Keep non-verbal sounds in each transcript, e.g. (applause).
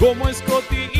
como Scotty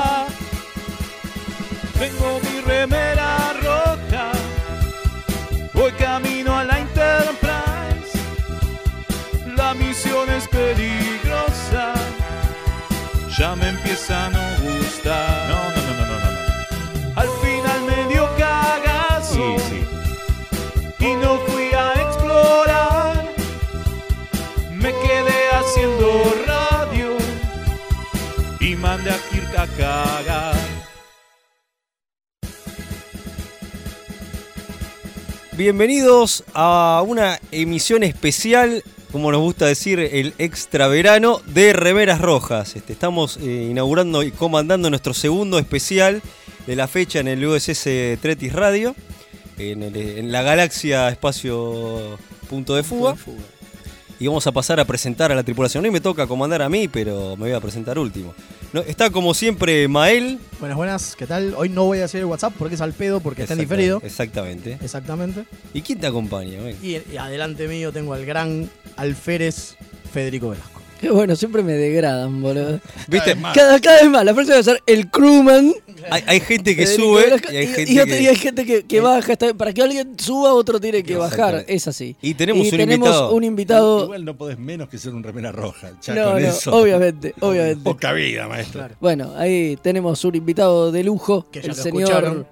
Tengo mi remera roja, voy camino a la Enterprise. La misión es peligrosa, ya me empieza a Bienvenidos a una emisión especial, como nos gusta decir, el extra verano de Remeras Rojas. Este, estamos eh, inaugurando y comandando nuestro segundo especial de la fecha en el USS Tretis Radio, en, la galaxia espacio punto de fuga. Y vamos a pasar a presentar a la tripulación. Hoy me toca comandar a mí, pero me voy a presentar último. No, está como siempre Mael. Buenas, buenas, ¿qué tal? Hoy no voy a hacer el WhatsApp porque es al pedo, porque está en diferido. Exactamente. Exactamente. ¿Y quién te acompaña? Mael? Y, y adelante mío tengo al gran alférez Federico Velasco. (laughs) Bueno, siempre me degradan, boludo. ¿Viste? Cada, cada vez más, la próxima va a ser el crewman. Hay, hay gente que sube y hay gente y otro- que... y hay gente que, que baja. está para que alguien suba, otro tiene que bajar. Es así. Y tenemos un tenemos invitado. un invitado. Igual no podés menos que ser un remera roja. Ya No, con no, eso. obviamente, (laughs) obviamente. Poca vida, maestro. Claro. Bueno, ahí tenemos un invitado de lujo, Que ya el lo señor escucharon.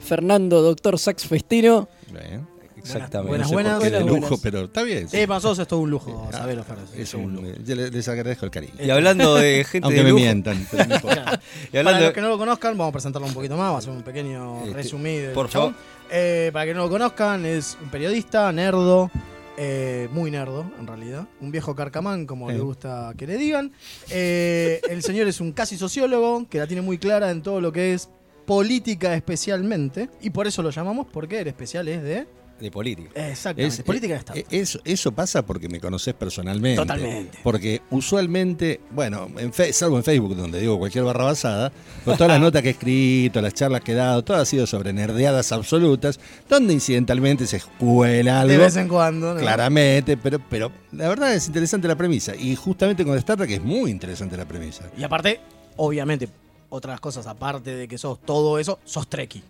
Fernando Doctor Sax Festino. Bien. Exactamente. Buenas, No sé buenas. de buenas, lujo, buenas. pero está bien. sí. Eh, para nosotros es todo un lujo Ah, saberlo, es es un un- lujo. yo les, les agradezco el cariño. Y hablando de (laughs) gente Aunque de me lujo, mientan. pero no (laughs) Para los que no lo conozcan, vamos a presentarlo un poquito más, vamos a hacer un pequeño Este, resumen del por chabón. favor. Eh, para que no lo conozcan, es un periodista, nerdo, eh, muy nerdo en realidad, un viejo carcamán, como Sí. le gusta que le digan. Eh, el señor es un casi sociólogo, que la tiene muy clara en todo lo que es política especialmente, y por eso lo llamamos, porque el especial es de... de política. Exactamente, Es- política de eh, Estado. eh, Eso, eso pasa porque me conoces personalmente. Totalmente. Porque usualmente, bueno, en fe- salvo en Facebook, donde digo cualquier barra basada, con todas las (laughs) notas que he escrito, las charlas que he dado, todo ha sido sobre nerdeadas absolutas, donde incidentalmente se escuela algo. de vez en cuando, ¿no? Claramente, pero, pero la verdad es interesante la premisa. Y justamente con Star Trek es muy interesante la premisa. Y aparte, obviamente, otras cosas aparte de que sos todo eso, sos treki.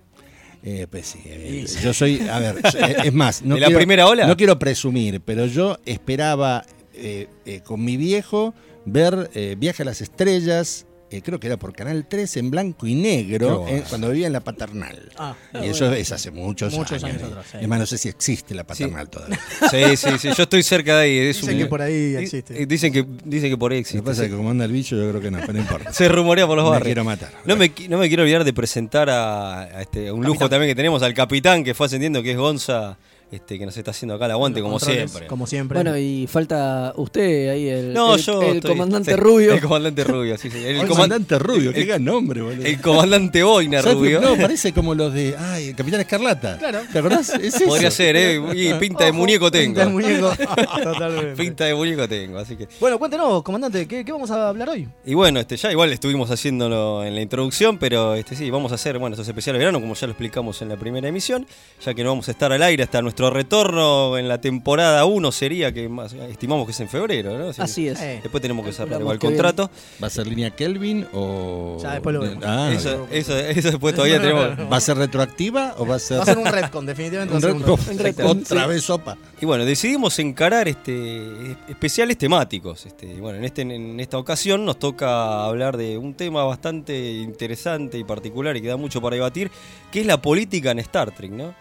Eh, pues sí, sí. yo soy, a ver, (laughs) eh, es más, no ¿De la quiero- primera ola? No quiero presumir, pero yo esperaba eh, eh, con mi viejo ver eh, Viaje a las Estrellas, eh, creo que era por Canal 3 en blanco y negro, eh, cuando vivía en la paternal. Ah, y eso es hace muchos, Muchos años. años atrás, sí. Es más, no sé si existe la paternal todavía. (laughs) Sí, sí, sí. Yo estoy cerca de ahí. Es Dicen un- que por ahí existe. Dicen que, dicen que por ahí Lo que existe. pasa es que como anda el bicho, yo creo que no, pero no importa. (laughs) Se rumorea por los Me barrios. quiero matar. No me, no me quiero olvidar de presentar a, a este, un lujo también que tenemos, al capitán que fue ascendiendo, que es Gonza, este, que nos está haciendo acá el aguante, como siempre. Como siempre. Bueno, y falta usted ahí, el, No, el- yo. el estoy- comandante (laughs) sí, rubio. El comandante rubio, sí, sí. El, El coman- comandante Rubio, qué gran nombre, boludo. el comandante Boina. Rubio. No, parece como los de. Ay, el Capitán Escarlata. Claro. ¿Te acordás? Es (laughs) eso. Podría ser, ¿eh? Y pinta de muñeco tengo. pinta de muñeco. (laughs) Totalmente. Pinta de muñeco tengo, así que. Bueno, cuéntenos, comandante, ¿qué, qué vamos a hablar hoy? Y bueno, este, ya igual estuvimos haciéndolo en la introducción, pero este sí, vamos a hacer bueno, estos especiales de verano, como ya lo explicamos en la primera emisión, ya que no vamos a estar al aire hasta nuestro nuestro retorno en la temporada 1 sería que más, estimamos que es en febrero, ¿no? Así es. Eh, Después tenemos que cerrar igual el contrato. ¿Va a ser línea Kelvin o.? Ya, después lo vemos. Ah, eso, eso, eso después todavía No, tenemos. no, no. ¿Va a ser retroactiva o va a ser.? Va a ser un retcon, definitivamente (laughs) un Otra vez sopa. Y bueno, decidimos encarar este especiales temáticos. Este, y bueno, en, este, en esta ocasión nos toca hablar de un tema bastante interesante y particular y que da mucho para debatir, que es la política en Star Trek, ¿no?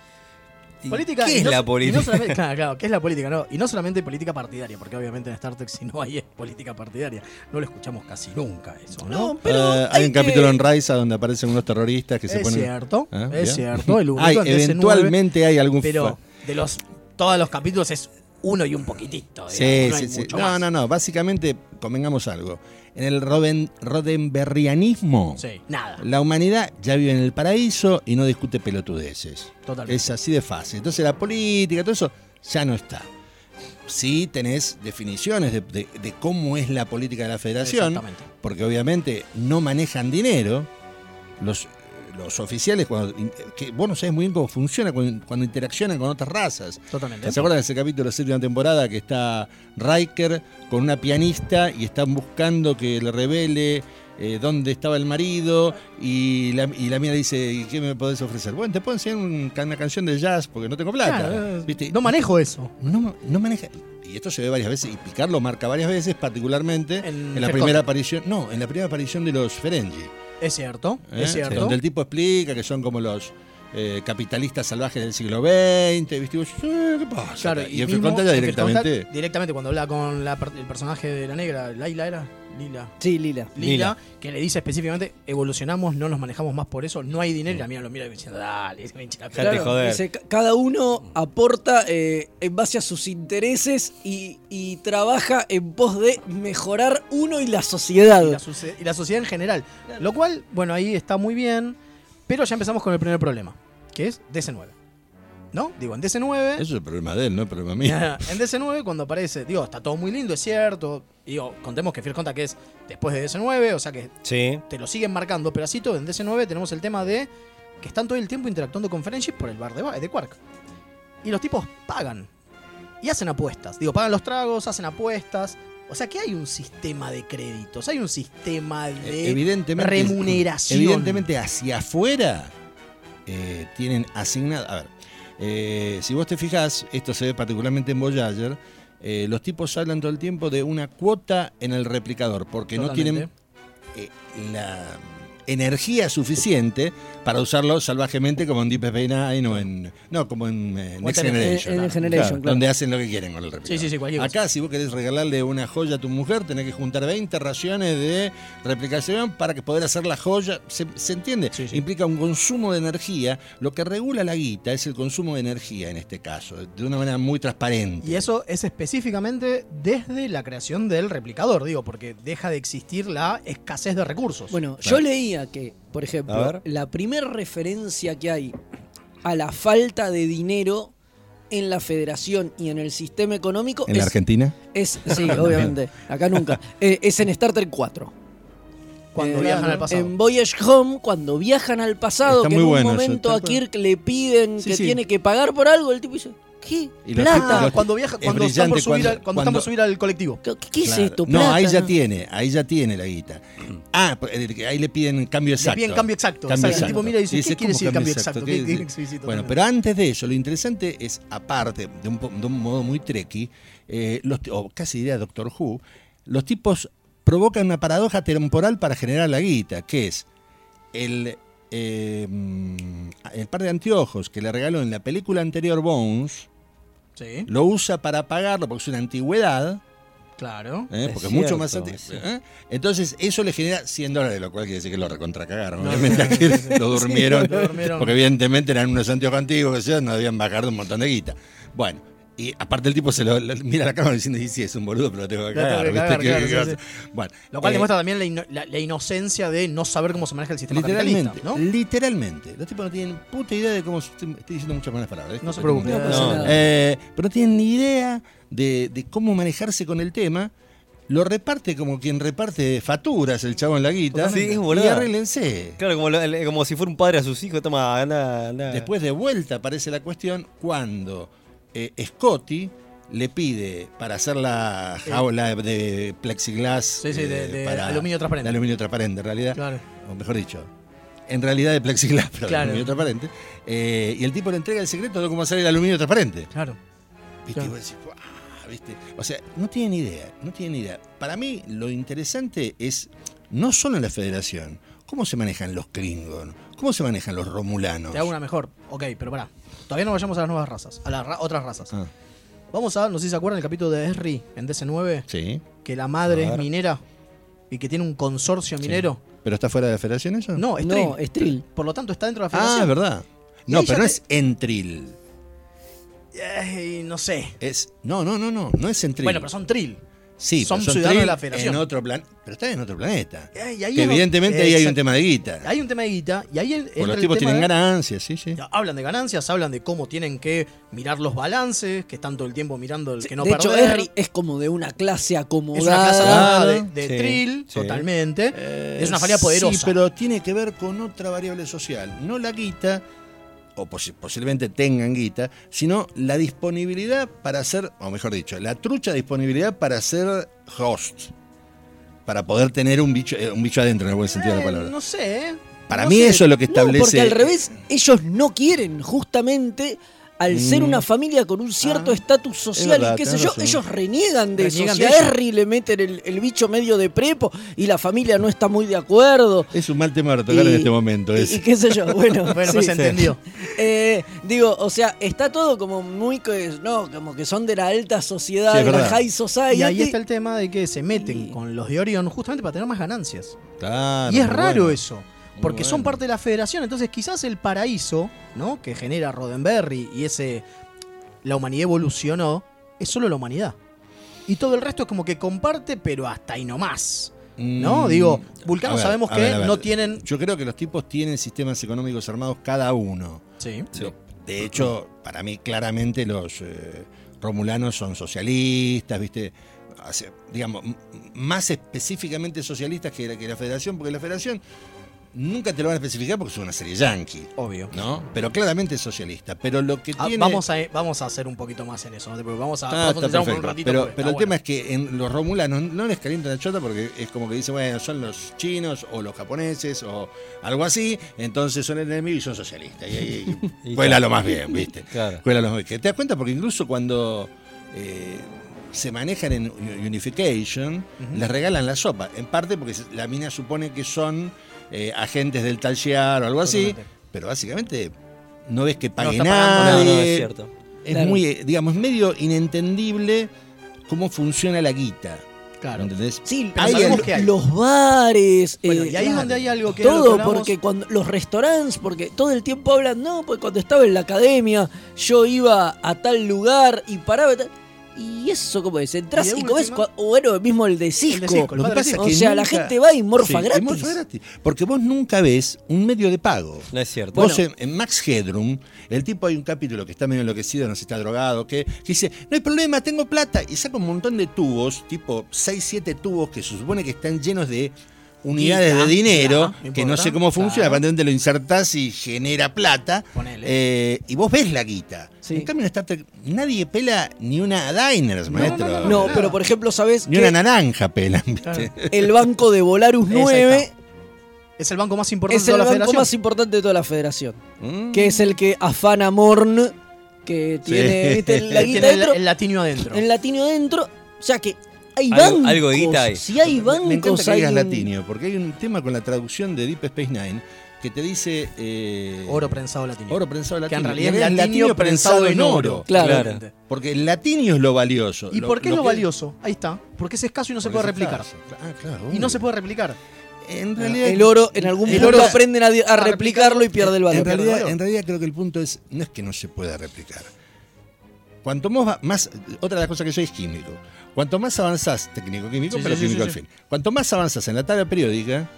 ¿Y Política, ¿Qué es no- la no política? solamente- (laughs) claro, claro, ¿qué es la política? No, y no solamente política partidaria, porque obviamente en Star Trek si no hay es política partidaria. No lo escuchamos casi nunca eso, ¿no? No, pero Eh, hay un que- capítulo en Raiza donde aparecen unos terroristas que se es ponen. cierto, Ah, es cierto. El único (laughs) Hay, en DC9, eventualmente hay algún. pero de los todos los capítulos es uno y un poquitito. Sí, no sí, sí. No, más. no, no. Básicamente, convengamos algo. En el Roden, Rodenberrianismo, Sí, nada, la humanidad ya vive en el paraíso y no discute pelotudeces. totalmente. Es así de fácil. Entonces la política, todo eso, ya no está. Sí tenés definiciones de, de- de cómo es la política de la federación, Exactamente. porque obviamente no manejan dinero. Los, los oficiales, cuando, que vos no sabés muy bien cómo funciona cuando, cuando interaccionan con otras razas. Totalmente. ¿Se acuerdan de ese capítulo de la séptima temporada que está Riker con una pianista y están buscando que le revele eh, dónde estaba el marido y la, y la mía dice, ¿y qué me podés ofrecer? Bueno, te puedo enseñar un- una canción de jazz porque no tengo plata. Claro, ¿Viste? no manejo eso. No, no maneja. Y esto se ve varias veces, y Picard lo marca varias veces, particularmente En en, la primera aparición. No, en la primera aparición de los Ferengi. Es cierto, ¿eh? es cierto. Donde el tipo explica que son como los eh, capitalistas salvajes del siglo XX. ¿viste? Y vos, eh, ¿qué pasa? Claro, y ya en First Contact, directamente. directamente cuando habla con la el personaje de la negra, Laila era, Lila. Sí, Lila. Lila, Lila. que le dice específicamente, evolucionamos, no nos manejamos más por eso, no hay dinero, y la mía lo mira diciendo, dale, me hincha la pelota". joder. dice, "Ca- cada uno aporta eh, en base a sus intereses y, y trabaja en pos de mejorar uno y la sociedad. y la, suce- y la sociedad en general. Lo cual, bueno, ahí está muy bien, pero ya empezamos con el primer problema, que es DC9. ¿No? Digo, en DC9... Eso es el problema de él, no el problema mío. (laughs) en DC9, cuando aparece, digo, está todo muy lindo, es cierto. Digo, contemos que Fear Contact es después de DC9, o sea que Sí. te lo siguen marcando, pero así todo, en DC9 tenemos el tema de que están todo el tiempo interactuando con Friendship por el bar de, de Quark. Y los tipos pagan. Y hacen apuestas. Digo, pagan los tragos, hacen apuestas. O sea que hay un sistema de créditos, hay un sistema de evidentemente, remuneración. Evidentemente, hacia afuera eh, tienen asignado. A ver, eh, si vos te fijás, esto se ve particularmente en Voyager. eh, los tipos hablan todo el tiempo de una cuota en el replicador, porque no tienen eh, la energía suficiente para usarlo salvajemente como en Deep Space Nine o en. No, como en eh, Next en- en- Generation. en claro, Generation, claro, claro. Donde hacen lo que quieren con el replicador. Sí, sí, sí, cualquier cosa. Acá, si vos querés regalarle una joya a tu mujer, tenés que juntar 20 raciones de replicación para que poder hacer la joya. ¿Se, se entiende? Sí, sí. Implica un consumo de energía. Lo que regula la guita es el consumo de energía en este caso, de una manera muy transparente. Y eso es específicamente desde la creación del replicador, digo, porque deja de existir la escasez de recursos. Bueno, Claro. yo que, por ejemplo, la primera referencia que hay a la falta de dinero en la federación y en el sistema económico ¿En la es, Argentina? es- (laughs) sí, obviamente, acá nunca, (laughs) eh, es en Star Trek 4. cuando Eh, viajan al pasado. En Voyage Home, cuando viajan al pasado, Está que en un bueno momento a. Kirk le piden Sí, que sí. tiene que pagar por algo, el tipo dice, ¿qué? Y los ¿Plata? tipos- los- cuando viaja, es cuando están por brillante subir, cuando- al, cuando están por subir al colectivo. ¿Qué, qué es Claro. esto? No, ahí ya tiene, ahí ya tiene la guita. Ah, eh, ahí le piden cambio Le exacto. piden cambio exacto. Cambio o sea, el tipo exacto. mira y dice, Y ¿qué quiere ¿cómo decir cambio cambio exacto? exacto? ¿Qué- ¿Qué- qué- sí, sí, Bueno, pero antes de eso, lo interesante es, aparte, de un, po- de un modo muy treki, eh, los, o casi diría Doctor Who, los tipos provocan una paradoja temporal para generar la guita, que es el, eh, mm, el par de anteojos que le regaló en la película anterior Bones, Sí, lo usa para pagarlo porque es una antigüedad, claro. ¿eh? Porque es mucho más antiguo. sí. ¿eh? Entonces, eso le genera 100 dólares, lo cual quiere decir que lo recontracagaron. No, lo durmieron, Sí, lo durmieron. porque evidentemente eran unos anteojos antiguos, que sea, no debían bajar de un montón de guita. Bueno, y aparte el tipo se lo, lo- mira la cámara diciendo, sí, sí, es un boludo, pero lo tengo que cagar. que ¿viste? cagar, ¿Qué- claro, qué sí, vas a- sí. Bueno, Lo cual eh, demuestra también la, ino- la- la inocencia de no saber cómo se maneja el sistema Literalmente, capitalista, ¿no? literalmente. Los tipos no tienen puta idea de cómo. Estoy estoy diciendo muchas malas palabras. ¿eh? No se Estoy preocupe. como- No No. Eh, pero no tienen ni idea de, de cómo manejarse con el tema. Lo reparte como quien reparte facturas el chavo en la guita. Sí, es y arréglense. Claro, como, como si fuera un padre a sus hijos, toma, anda, anda. Después de vuelta aparece la cuestión cuando eh, Scotty le pide para hacer la jaula de plexiglas Sí, sí, de- eh, de para- aluminio transparente. de aluminio transparente en realidad Claro. o mejor dicho en realidad de plexiglas (laughs) pero Claro. de aluminio transparente eh, y el tipo le entrega el secreto de cómo hacer el aluminio transparente Claro. ¿Viste? Claro. Y vos decís, ¿viste? O sea, no tienen idea, no tienen idea. Para mí lo interesante es no solo en la federación, cómo se manejan los Klingon, cómo se manejan los Romulanos. Te hago una mejor. Ok, pero pará. Todavía no vayamos a las nuevas razas, a las ra- otras razas. Ah, Vamos a, no sé si se acuerdan el capítulo de Esri en DC9, sí. que la madre es minera y que tiene un consorcio minero. ¿Pero está fuera de la federación eso? No, es No, Trill. es Trill. Por lo tanto está dentro de la Ah, federación. es verdad. Y No, pero no te- es Entril. Eh, no sé. Es, no, no, no, no, no es Entril. Bueno, pero son Trill. Sí, son pero ciudadanos de la federación. En otro plan, pero está en otro planeta. Y ahí Que es donde- evidentemente ahí hay un tema de guita. Hay un tema de guita y ahí el- Porque entra los tipos tienen de- ganancias, sí, sí. Hablan de ganancias, hablan de cómo tienen que mirar los balances, que están todo el tiempo mirando el que no de hecho, perder. Esri es como de una clase es una acomodada. casa acomodada de, de Sí, Trill, sí. totalmente. Eh, es una familia poderosa. Sí, pero tiene que ver con otra variable social. No la guita, o posi- posiblemente tengan guita, sino la disponibilidad para hacer, o mejor dicho, la trucha disponibilidad para ser host. Para poder tener un bicho, eh, un bicho adentro, en el buen sentido de la Eh, palabra. no sé. ¿eh? para No mí sé. eso es lo que No, establece. porque al revés, ellos no quieren, justamente al ser Mm. una familia con un cierto Ah, estatus social verdad, y qué sé yo, razón. ellos reniegan de Reniegan eso. de Si a eso. Harry le meten el, el bicho medio de prepo y la familia no está muy de acuerdo. Es un mal tema para tocar en este momento. y- qué sé yo, bueno, (laughs) Bueno, sí. pues se entendió. (laughs) Eh, digo, o sea, está todo como muy, no, como que son de la alta sociedad, Sí, de la high society. Y ahí está el tema de que se meten Y- con los de Orion justamente para tener más ganancias. Claro, y es raro bueno. eso. Porque son parte de la federación, entonces quizás el paraíso, ¿no? Que genera Roddenberry y ese. La humanidad evolucionó, es solo la humanidad. Y todo el resto es como que comparte, pero hasta ahí no más. ¿No? Mm, Digo, Vulcano ver, sabemos que ver, a ver. no tienen. Yo creo que los tipos tienen sistemas económicos armados cada uno. Sí. De hecho, para mí claramente los eh, romulanos son socialistas, ¿viste? Hace- digamos, más específicamente socialistas que la, que la federación, porque la federación nunca te lo van a especificar porque es una serie yankee, Obvio. ¿no? Pero claramente es socialista. Pero lo que Ah, tiene... vamos, a, vamos a hacer un poquito más en eso, no te preocupes. Vamos a Ah, profundizar un ratito. Pero, pero el tema es que en los romulanos no les calienta la chota porque es como que dicen, bueno, son los chinos o los japoneses o algo así, entonces son el enemigo y son socialistas. Y ahí (laughs) cuela lo más bien, ¿viste? (laughs) Claro. Cuela lo más bien. ¿Te das cuenta? Porque incluso cuando eh, se manejan en Unification, les regalan la sopa. En parte porque la mina supone que son eh, agentes del Tallear o algo así, Totalmente. pero básicamente no ves que pague pagando nadie. No, no, es cierto. Es Claro. muy, digamos, medio inentendible cómo funciona la guita. Claro. ¿Entendés? Sí, Pero hay sabemos el- que hay. los bares. Bueno, eh, y ahí es donde hay algo que. lo que todo, hablamos- porque cuando los restaurantes, porque todo el tiempo hablan, no, pues cuando estaba en la academia, yo iba a tal lugar y paraba. y tal. Y eso, como es? Entrás Y de y, comes, última- bueno, mismo el de Cisco. Cisco, el Lo que pasa Cisco. es que o sea, la gente va y morfa Sí, y gratis. morfa gratis. Porque vos nunca ves un medio de pago. No es cierto. Vos Bueno. en, en Max Headroom, el tipo hay un capítulo que está medio enloquecido, no sé si está drogado, que, que dice, no hay problema, tengo plata. Y saca un montón de tubos, tipo 6, 7 tubos que se supone que están llenos de unidades de dinero, ya, que no sé cómo funciona, claro. aparentemente lo insertás y genera plata. Ponele. eh, y vos ves la guita. Sí. En cambio en Star Trek nadie pela ni una Diners, No, maestro. no, pero por ejemplo, ¿sabes Ni que una naranja pelan, ¿viste? Claro. (laughs) el banco de Volarus Esa ahí 9 está. Es el banco más importante es de el toda la banco federación. más importante de toda la federación? Mm. Que es el que afana Morn, que tiene ¿viste? la (laughs) guita Tiene el, dentro, el latino adentro. el latino dentro. O sea que hay bancos. algo de guita hay. Si hay bancos, Me encanta que hay digas un- latinio, porque hay un tema con la traducción de Deep Space Nine que te dice. eh, Oro prensado latino. Oro prensado Que latino. en realidad es latinio prensado en oro. Claro. Claramente. Porque el latinio es lo valioso. ¿Y por qué es lo que- valioso? Ahí está. Porque es escaso y no se puede replicar. escaso. Ah, claro. Y no se puede replicar. En realidad. El oro, en algún el punto oro- aprenden a, a replicarlo y pierde el valor. En realidad, en realidad creo que el punto es, no es que no se pueda replicar. Cuanto más, va- más otra de las cosas que soy es químico. Cuanto más avanzás, técnico-químico, Sí, pero sí, químico sí, al sí. fin. Cuanto más avanzas en la tabla periódica,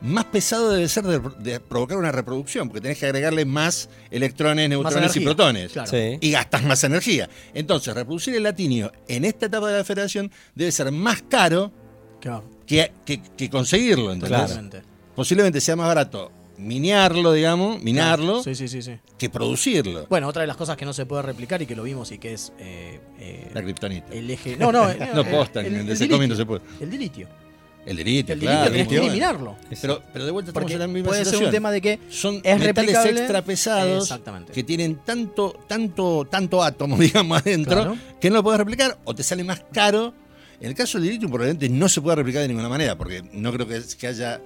más pesado debe ser de, de provocar una reproducción, porque tenés que agregarle más electrones, neutrones y energía, protones. claro. Sí. Y gastas más energía. Entonces, reproducir el latinio en esta etapa de la federación debe ser más caro Claro. que, que- que conseguirlo. Posiblemente sea más barato miniarlo, digamos, minarlo, Sí, sí, sí, sí. que producirlo. Bueno, otra de las cosas que no se puede replicar y que lo vimos y que es eh, eh, La kriptonita. el eje. No, no, (laughs) No posta, en el Secoming no se puede. El dilitio. El dilitio, El claro. tenés que eliminarlo. Pero, pero de vuelta estamos Porque en la misma puede ser situación. un tema de que Son es metales extra pesados que tienen tanto, tanto, tanto átomo, (laughs) digamos, adentro, Claro. que no lo puedes replicar o te sale más caro. En el caso del dilitio, probablemente no se puede replicar de ninguna manera, porque no creo que, que haya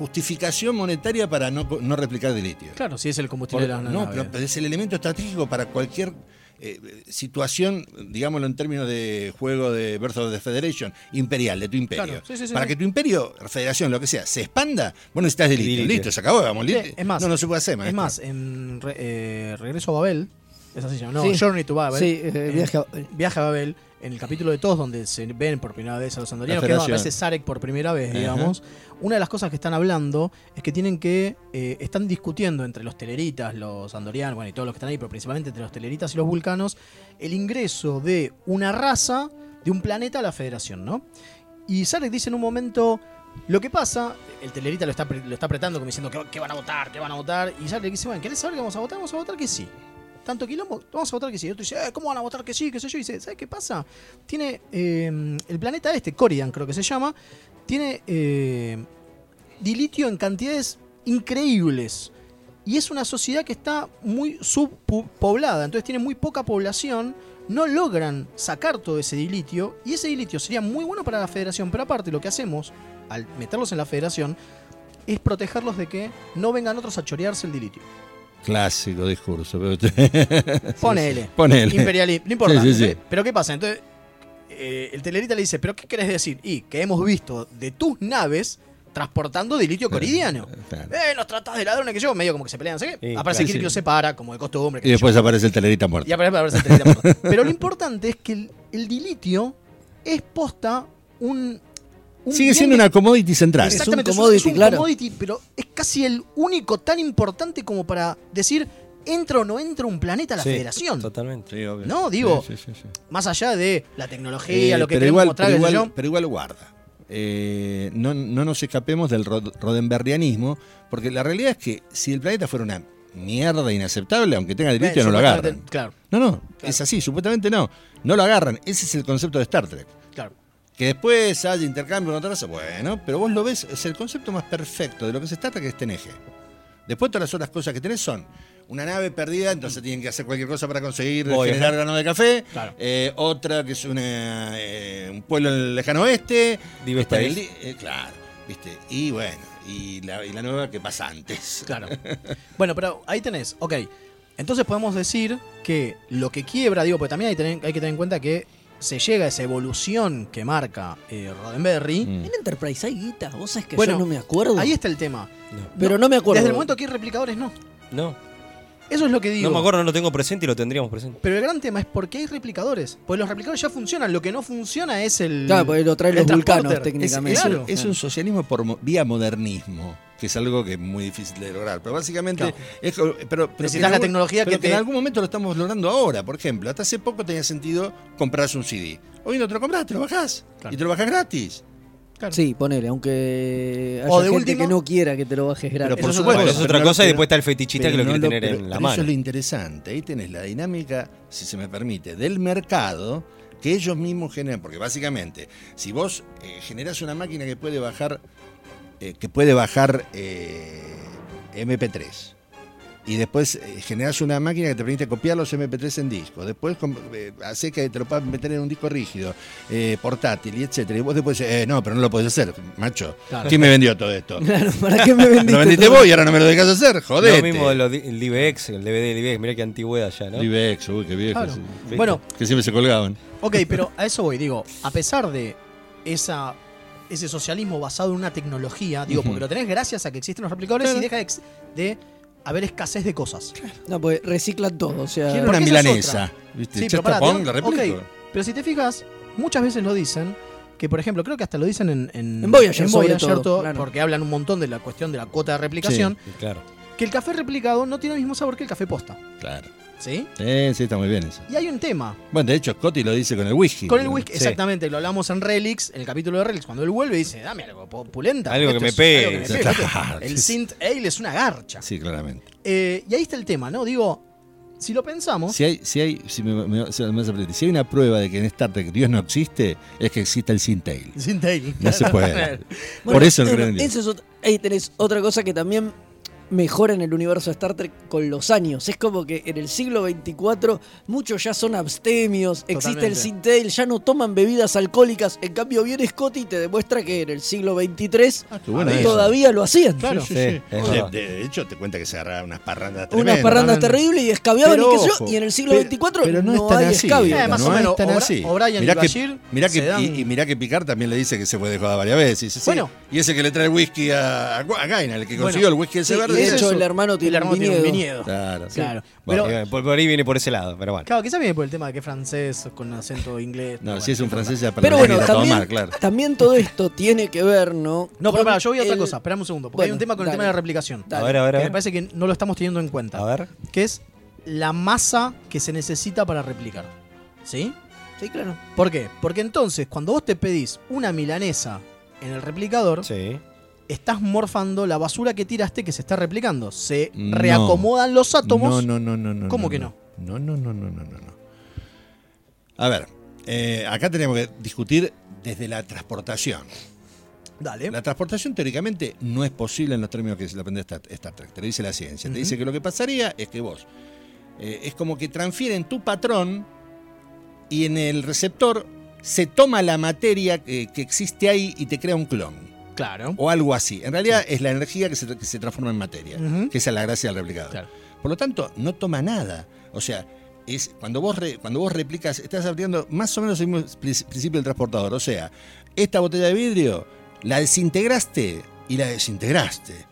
justificación monetaria para no, no replicar dilitio. Claro, si es el combustible Por- de la no, nave. pero es el elemento estratégico para cualquier eh, situación, digámoslo en términos de juego de Birth of the Federation, imperial, de tu imperio. Claro, sí, sí, sí, para sí. que tu imperio, federación, lo que sea, se expanda, vos necesitas de litio. Listo, se acabó, vamos, litio. es más, no, no se puede hacer, Es maestro. más, en Re- eh, Regreso a Babel, es así no, Sí. Journey to Babel. Sí, eh, eh, viaje a- Viaje a Babel, en el capítulo de todos donde se ven por primera vez a los andorianos, que aparece Sarek por primera vez, Ajá. digamos. Una de las cosas que están hablando es que tienen que, eh, están discutiendo entre los teleritas, los andorianos, bueno, y todos los que están ahí, pero principalmente entre los teleritas y los vulcanos, el ingreso de una raza de un planeta a la Federación, ¿no? Y Sarek dice en un momento, lo que pasa, el telerita lo está, lo está apretando como diciendo que, que van a votar, que van a votar, y Sarek dice, bueno, ¿querés saber que vamos a votar? Vamos a votar que sí. Tanto quilombo, vamos a votar que sí. Y otro dice, eh, ¿cómo van a votar que sí? ¿Qué sé yo? Y dice, ¿sabes qué pasa? Tiene eh, el planeta este, Coridan creo que se llama, tiene eh, dilitio en cantidades increíbles. Y es una sociedad que está muy subpoblada, entonces tiene muy poca población, no logran sacar todo ese dilitio, y ese dilitio sería muy bueno para la federación, pero aparte lo que hacemos, al meterlos en la federación, es protegerlos de que no vengan otros a chorearse el dilitio. Clásico discurso. pero- (laughs) Ponele. Ponele. Imperialismo, no importa. Sí, sí, sí. Pero ¿qué pasa? Entonces, eh, el telerita le dice, ¿pero qué querés decir? Y que hemos visto de tus naves transportando dilitio coridiano. Claro. Eh, nos tratás de ladrones que yo, medio como que se pelean, no sé qué. Sí, Aparece claro. Sí. se para, como de costumbre. Y después yo. aparece el telerita muerto. Y aparece, aparece el telerita muerto. (laughs) Pero lo importante es que el, el dilitio es posta un... un Sigue siendo una commodity central. Es un Exactamente, commodity, es un claro. commodity, pero es casi el único tan importante como para decir entra o no entra un planeta a la Sí, federación. Totalmente. Sí, obvio. No, digo, Sí, sí, sí, sí. Más allá de la tecnología, Eh, lo que pero, igual, mostrar, pero, igual, yo. pero igual guarda. Eh, no, no nos escapemos del rod- rodenberrianismo, porque la realidad es que si el planeta fuera una mierda inaceptable, aunque tenga Eh, no lo agarran. Claro, No, no, Claro. es así, supuestamente no. No lo agarran. Ese es el concepto de Star Trek. Que después haya intercambio con otra raza, bueno, pero vos lo ves, es el concepto más perfecto de lo que se trata que es TNG. Después todas las otras cosas que tenés son una nave perdida, entonces tienen que hacer cualquier cosa para conseguir Voy, generar grano de café. Claro. Eh, otra que es una, eh, un pueblo en el lejano oeste. El eh, claro, viste. Y bueno, y la, y la nueva que pasa antes. (laughs) Claro. bueno, pero ahí tenés, ok. Entonces podemos decir que lo que quiebra, digo, porque también hay que tener en cuenta que se llega a esa evolución que marca eh, Roddenberry. Mm. En Enterprise hay guita, vos sabés que Bueno, yo no me acuerdo. Ahí está el tema. No. Pero no me acuerdo. Desde el momento que hay replicadores, no. No, Eso es lo que digo. no me acuerdo, no lo tengo presente y lo tendríamos presente. Pero el gran tema es por qué hay replicadores. Pues los replicadores ya funcionan. Lo que no funciona es el. Claro, porque lo traen los vulcanos técnicamente. es Claro. un, es un socialismo por mo- vía modernismo, que es algo que es muy difícil de lograr. Pero básicamente, Claro. es, pero, pero Necesitas la tecnología pero que que en te- algún momento lo estamos logrando ahora. Por ejemplo, hasta hace poco tenía sentido comprarse un CD. Hoy no te lo compras, te lo bajás. Claro. Y te lo bajás gratis. Claro. Sí, ponele, aunque haya O de gente última- que no quiera que te lo bajes gratis. Pero por Eso es supuesto. Es otra cosa y después está el fetichista que lo no quiere tener pero- en la pero mano. Eso es lo interesante. Ahí tenés la dinámica, si se me permite, del mercado que ellos mismos generan. Porque básicamente, si vos eh, generás una máquina que puede bajar, eh, que puede bajar eh, MP3. Y después eh, generás una máquina que te permite copiar los MP3 en disco. Después eh, hace que te lo puedas meter en un disco rígido, eh, portátil y etcétera. Y vos después decís, eh, no, pero no lo podés hacer, macho. Claro. ¿Quién me vendió todo esto? (laughs) Claro, ¿para qué me (laughs) vendiste? Lo vendiste todo? vos y ahora no me lo dejas hacer, joder. Lo mismo lo el DivX, el DVD del DivX, mira qué antigüedad ya, ¿no? Divex, uy, qué viejo. Claro. sí. Bueno, Que siempre se colgaban. ok, pero a eso voy. Digo, a pesar de esa ese socialismo basado en una tecnología, digo, porque lo tenés gracias a que existen los replicadores Claro. y deja de haber escasez de cosas. No, pues reciclan todo. O sea, Quiero porque una esa es milanesa. ¿Viste? Sí, pero pará, tapón, te- la replico. ok, pero si te fijas, muchas veces lo dicen, que por ejemplo, creo que hasta lo dicen en, en, En Voyager, sobre todo, todo, claro. porque hablan un montón de la cuestión de la cuota de replicación, Claro. que el café replicado no tiene el mismo sabor que el café posta. Claro. ¿Sí? Sí, sí, está muy bien eso. Y hay un tema. Bueno, de hecho, Scotty lo dice con el whisky. Con el whisky, Sí. exactamente, lo hablamos en Relix, en el capítulo de Relix, cuando él vuelve dice, dame algo po- pulenta. Algo que me es pegue". algo que me pegue, (laughs) Claro, esto- El. Synth Ale es una garcha. Sí, claramente. Eh, y ahí está el tema, ¿no? Digo, si lo pensamos, Si hay, si hay, si me, me- si hay una prueba de que en Star Trek Dios no existe, es que exista el Syntail. Synth Ale. No se (laughs) puede. Por eso no en Dios. eso es ahí tenés otra cosa que también mejora en el universo de Star Trek con los años. Es como que en el siglo 24 muchos ya son abstemios, existe el. Sintel, ya no toman bebidas alcohólicas. En cambio viene Scotty y te demuestra que en el siglo 23 Ah, eso. todavía lo hacían. Claro. Sí, De, hecho, te cuenta que se agarraban unas parrandas Unas tremendas. parrandas tremendo. terribles y escabiaban Pero y qué sé yo, ojo, y en el siglo pero- 24 pero no, no, es tan hay así. escabio. Eh, más no o menos, es tan O'Bra- así. O'Brien y Mirá que, Bashir mirá que, dan- y, y mirá que Picard también le dice que se fue de joda varias veces. Y, dice, sí. Bueno. y ese que le trae el whisky a, a Gaina, el que Bueno, consiguió el whisky ese Sí, y verde. De hecho eso. el hermano el tiene hermano un tiene un viñedo. viñedo. Claro, sí. Claro. Bueno, Pero, Eh, Por, por ahí viene por ese lado, pero bueno. claro, quizás viene por el tema de que es francés con acento inglés. No, Bueno, si es un francés ya Pero bueno, también, mal, claro. también todo esto tiene que ver, ¿no? No, pero para, yo voy a otra el- cosa, esperame un segundo, porque hay un tema con el tema de la replicación. Dale. A ver, a ver, a Que me parece que no lo estamos teniendo en cuenta. A ver. Que es la masa que se necesita para replicar. ¿Sí? Sí, claro. ¿Por qué? Porque entonces, cuando vos te pedís una milanesa en el replicador, Sí. Estás morfando la basura que tiraste que se está replicando. Se No. reacomodan los átomos. No, no, no, no, no. ¿Cómo que no? No, no, no, no, no, no. no. A ver, eh, acá tenemos que discutir desde la transportación. Dale. La transportación teóricamente no es posible en los términos que se lo aprende Star, Star Trek, te lo dice la ciencia. Te dice que lo que pasaría es que vos, eh, es como que transfieren tu patrón y en el receptor se toma la materia que, que existe ahí y te crea un clon. Claro. O algo así. En realidad es la energía que se, que se transforma en materia, que esa es la gracia del replicador. Claro. Por lo tanto, no toma nada. O sea, es cuando vos re- cuando vos replicas, estás aplicando más o menos el mismo pri- principio del transportador. O sea, esta botella de vidrio la desintegraste y la desintegraste.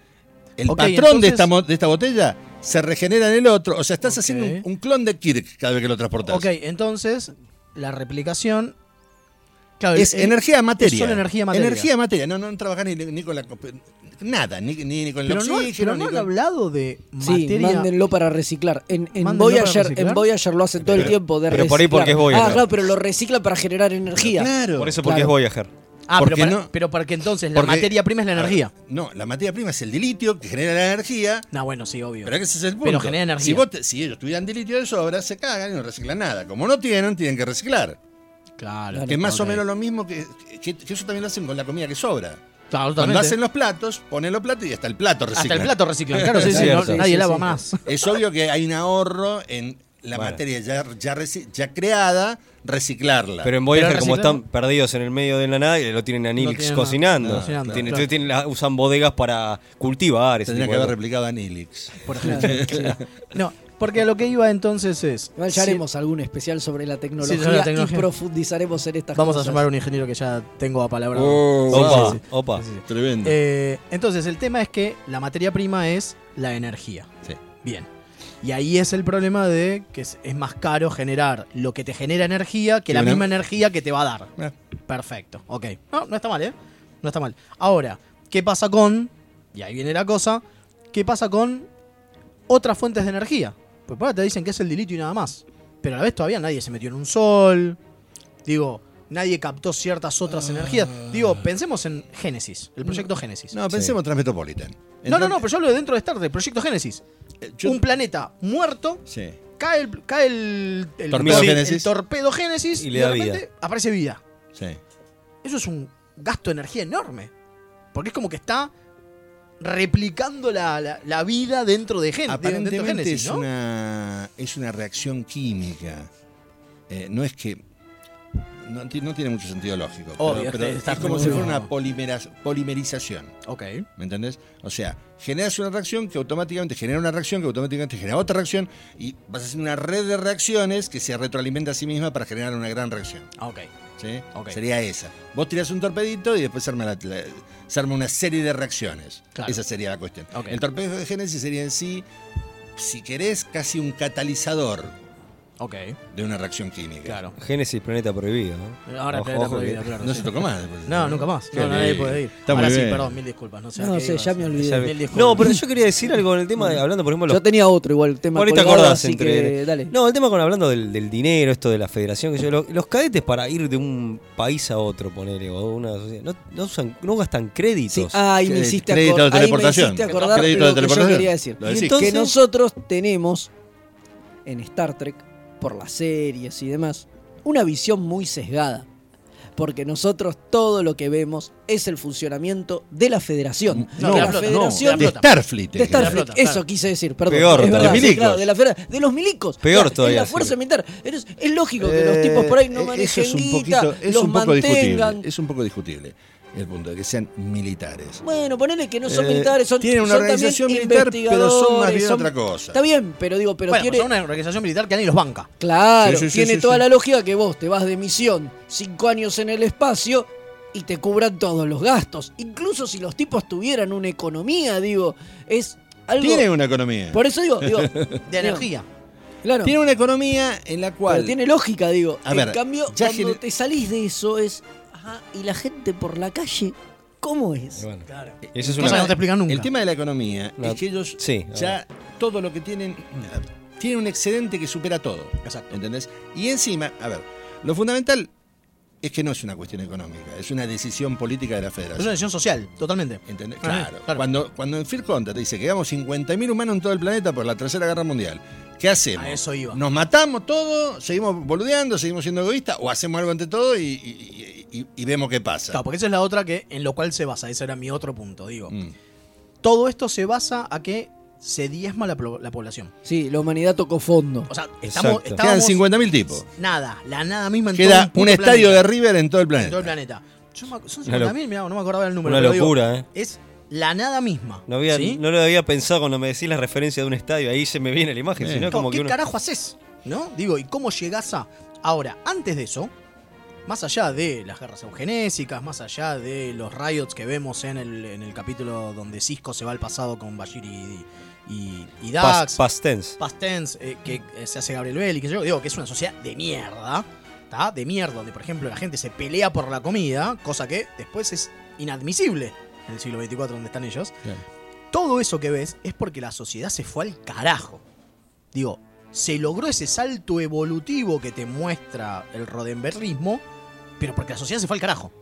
El patrón entonces- de, esta, de esta botella se regenera en el otro. O sea, estás haciendo un, un clon de Kirk cada vez que lo transportas. Ok, entonces, la replicación. Claro, Es energía materia. es solo energía materia. Energía materia. No, no trabajas ni, ni con la. Nada, ni, ni, ni con el Pero no, oxígeno, pero ni no han con- hablado de Sí, materia. mándenlo para reciclar. En, en, Voyager, reciclar. en Voyager lo hacen todo el Pero- tiempo de pero reciclar. por ahí porque es Voyager. Ah, claro, pero lo reciclan para generar energía. Claro. Por eso porque Claro. es Voyager. Ah, ¿Por pero, para, no? pero porque entonces la Porque- materia prima es la ver, energía. No, la materia prima es el dilitio que genera la energía. No, bueno, sí, obvio. Pero ese es el punto. Pero genera energía. Si, vos te- si ellos tuvieran dilitio de sobra, se cagan y no reciclan nada. Como no tienen, tienen que reciclar. Claro. que es más o menos lo mismo que, que, que eso también lo hacen con la comida que sobra. Claro, Cuando hacen los platos, ponen los platos y hasta el plato Hasta reciclan. el plato reciclan, claro, (laughs) sí, sí, no- nadie Sí, lava sí. más. Es obvio que hay un ahorro en la Bueno. materia ya, ya, reci- ya creada, reciclarla. Pero en Voyager, Pero como están perdidos en el medio de la nada, lo tienen a Nilix cocinando. cocinando, Tienen- claro. Entonces tienen la- usan bodegas para cultivar. Tendría que haber replicado a Nilix. Por ejemplo. (laughs) No, porque a lo que iba entonces es. Igual ya haremos algún especial sobre la tecnología, Sí, sobre la tecnología. y profundizaremos en estas Vamos a llamar a un ingeniero que ya tengo a palabra. Oh, Sí, Opa, sí, sí. opa. Sí, sí. Tremendo. Eh, entonces, el tema es que la materia prima es la energía. Sí. Bien. Y ahí es el problema de que es, es más caro generar lo que te genera energía que la misma energía que te va a dar. Ah. Perfecto. Ok. No, no está mal, ¿eh? No está mal. Ahora, ¿qué pasa con. Y ahí viene la cosa. ¿Qué pasa con otras fuentes de energía? Pues ahora te dicen que es el dilitio y nada más. Pero a la vez todavía nadie se metió en un sol. Digo, nadie captó ciertas otras energías. Digo, pensemos en Génesis, el proyecto Génesis. No, pensemos Transmetropolitan. No, no, no, pero yo hablo de dentro de Star Trek, Proyecto Génesis. Eh, yo- Un planeta muerto, Sí. cae el, cae el, el Torpedo el Génesis. torpedo Génesis Y y, le de da repente aparece vida. Sí. Eso es un gasto de energía enorme. Porque es como que está replicando la, la- la vida dentro de, Gen- de- dentro de Aparentemente Génesis, es, ¿no? una, es una reacción química. Eh, no es que. No, ti- no tiene mucho sentido lógico. Obvio, pero, pero está es como si fuera una polimeras- polimerización. Ok. ¿Me entendés? O sea, generas una reacción que automáticamente genera una reacción que automáticamente genera otra reacción y vas haciendo una red de reacciones que se retroalimenta a sí misma para generar una gran reacción. Ok. ¿Sí? Sería esa. Vos tirás un torpedito y después se arma, la- la- se arma una serie de reacciones. Claro. Esa sería la cuestión. El torpedo de Génesis sería en sí, si querés, casi un catalizador Ok, de una reacción química. claro. Génesis, planeta prohibido. ¿no? Ahora Ojo, planeta prohibido, claro. No sí. se tocó más. después. No, nunca más. No, nadie puede ir. Está muy Ahora sí, bien. perdón, mil disculpas. No sé. No sé, ya me olvidé. Mil disculpas. No, pero yo (laughs) quería decir algo en el tema de, hablando, por ejemplo, Yo tenía otro igual, el tema Ahorita colgado, acordás así entre. que dale. No, el tema con hablando del, del dinero, esto de la federación, que yo, lo- los cadetes para ir de un país a otro, ponele, o una sociedad, no, no, usan, no gastan créditos. Sí, ah, ahí me hiciste, crédito acor- de me teleportación. hiciste acordar Crédito lo de que yo teleportación. quería decir. Y que nosotros tenemos en Star Trek, por las series y demás, una visión muy sesgada. Porque nosotros todo lo que vemos es el funcionamiento de la Federación. No, de de la flota, Federación de flota. Starfleet. de Starfleet, flota, claro. eso quise decir, perdón. Peor es verdad, De sí, milicos. claro, de, la federa- de los milicos. Peor Claro, todavía, Es la fuerza sí. militar. Es, es lógico que los tipos por ahí no Eh, manejen es un guita, poquito, es los un poco mantengan. discutible. Es un poco discutible el punto de que sean militares. Bueno, ponele que no son Eh, militares, son tienen una son organización militar, pero son más bien otra cosa. Está bien, pero digo, pero bueno, tiene. son una organización militar que nadie los banca. Claro, Sí, sí, sí, tiene sí, toda sí. la lógica que vos te vas de misión cinco años en el espacio y te cubran todos los gastos. Incluso si los tipos tuvieran una economía, digo, es algo. Tiene una economía. Por eso digo, digo, (laughs) De energía. claro. Tiene una economía en la cual. Pero tiene lógica, digo. A en ver, cambio, cuando gener- te salís de eso es. Ajá, y la gente por la calle, ¿cómo es? Bueno, Claro. eso es Cosa que una. no te explican nunca. El tema de la economía La- es que ellos sí, ya todo lo que tienen tienen un excedente que supera todo. Exacto. ¿Entendés? Y encima, a ver, lo fundamental es que no es una cuestión económica, es una decisión política de la Es federación. una decisión social, totalmente. ¿Entendés? Claro. claro. Cuando, cuando en Fear Content te dice que quedamos 50.000 humanos en todo el planeta por la Tercera Guerra Mundial, ¿qué hacemos? A eso iba. ¿Nos matamos todo? ¿Seguimos boludeando? ¿Seguimos siendo egoístas? ¿O hacemos algo ante todo y, y- y- vemos qué pasa? Claro, porque esa es la otra que en lo cual se basa. Ese era mi otro punto. Digo, Mm. todo esto se basa a que se diezma la, población. Sí, la humanidad tocó fondo. O sea, estamos. Quedan estábamos 50.000 tipos. nada, la nada misma en todo Queda el puto un estadio planeta. de River en todo el en planeta. todo el planeta. Yo me- son Una lo- 50.000, mirá, no me acordaba el número. Una digo, locura, ¿eh? es la nada misma. No, había, ¿sí? no lo había pensado cuando me decís la referencia de un estadio. Ahí se me viene la imagen. Eh. sino No, como que ¿Qué uno- carajo haces? ¿No? Digo, ¿y cómo llegás a...? Ahora, antes de eso, más allá de las guerras eugenésicas, más allá de los riots que vemos en el, en el capítulo donde Cisco se va al pasado con Bashir y, y, y Dax, Past, tense. Past tense, eh, que eh, se hace Gabriel Bell y que yo digo que es una sociedad de mierda, ¿tá? De mierda, donde por ejemplo la gente se pelea por la comida, cosa que después es inadmisible en el siglo XXIV donde están ellos. Todo eso que ves es porque la sociedad se fue al carajo. Digo, se logró ese salto evolutivo que te muestra el rodemberrismo, pero porque la sociedad se fue al carajo.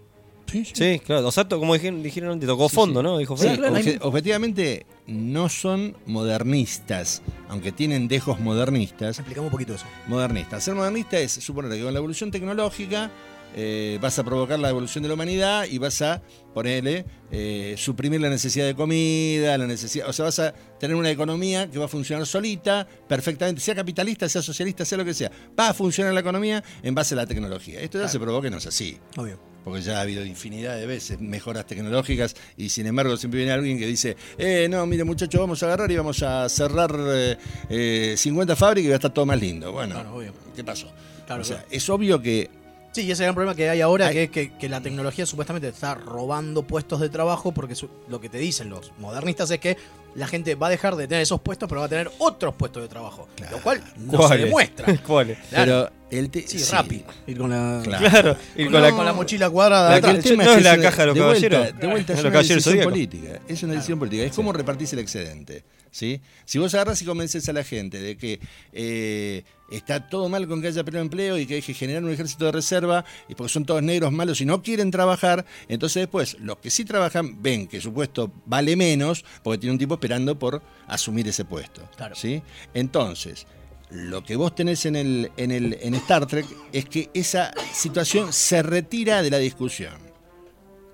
Sí, claro. O sea, como dijeron, dijeron antes, tocó fondo, ¿no? Dijo Sí, claro, obje- hay- objetivamente no son modernistas, aunque tienen dejos modernistas. Explicamos un poquito eso. Modernista. Ser modernista es suponer que con la evolución tecnológica eh, vas a provocar la evolución de la humanidad y vas a ponerle, eh, suprimir la necesidad de comida, la necesidad, o sea, vas a tener una economía que va a funcionar solita, perfectamente, sea capitalista, sea socialista, sea lo que sea. Va a funcionar la economía en base a la tecnología. Esto ya se probó que no es así. Obvio. Porque ya ha habido infinidad de veces mejoras tecnológicas y sin embargo siempre viene alguien que dice, eh, no, mire muchachos, vamos a agarrar y vamos a cerrar eh, eh, 50 fábricas y va a estar todo más lindo. Bueno, Claro, obvio. ¿qué pasó? Claro, o sea, es obvio que Sí, y ese gran problema que hay ahora, Hay- que es que, que la tecnología supuestamente está robando puestos de trabajo, porque su- lo que te dicen los modernistas es que la gente va a dejar de tener esos puestos, pero va a tener otros puestos de trabajo. Lo cual no se ¿Cuáles? demuestra. (laughs) ¿Cuál? Claro. Pero el te- Sí, sí. Rappi. Ir con la, Claro. Claro. Y con, con la, con la mochila cuadrada. La el tema no es es la caja de los de vuelta- caballeros. De vuelta es una decisión política. Es una decisión política. Es cómo repartís el excedente. ¿sí? Si vos agarras y convences a la gente de que eh, está todo mal con que haya pleno empleo y que hay que generar un ejército de reserva y porque son todos negros malos y no quieren trabajar, entonces después los que sí trabajan ven que su puesto vale menos porque tiene un tipo esperando por asumir ese puesto. Claro. ¿sí? Entonces, lo que vos tenés en, el, en, el, en Star Trek es que esa situación se retira de la discusión.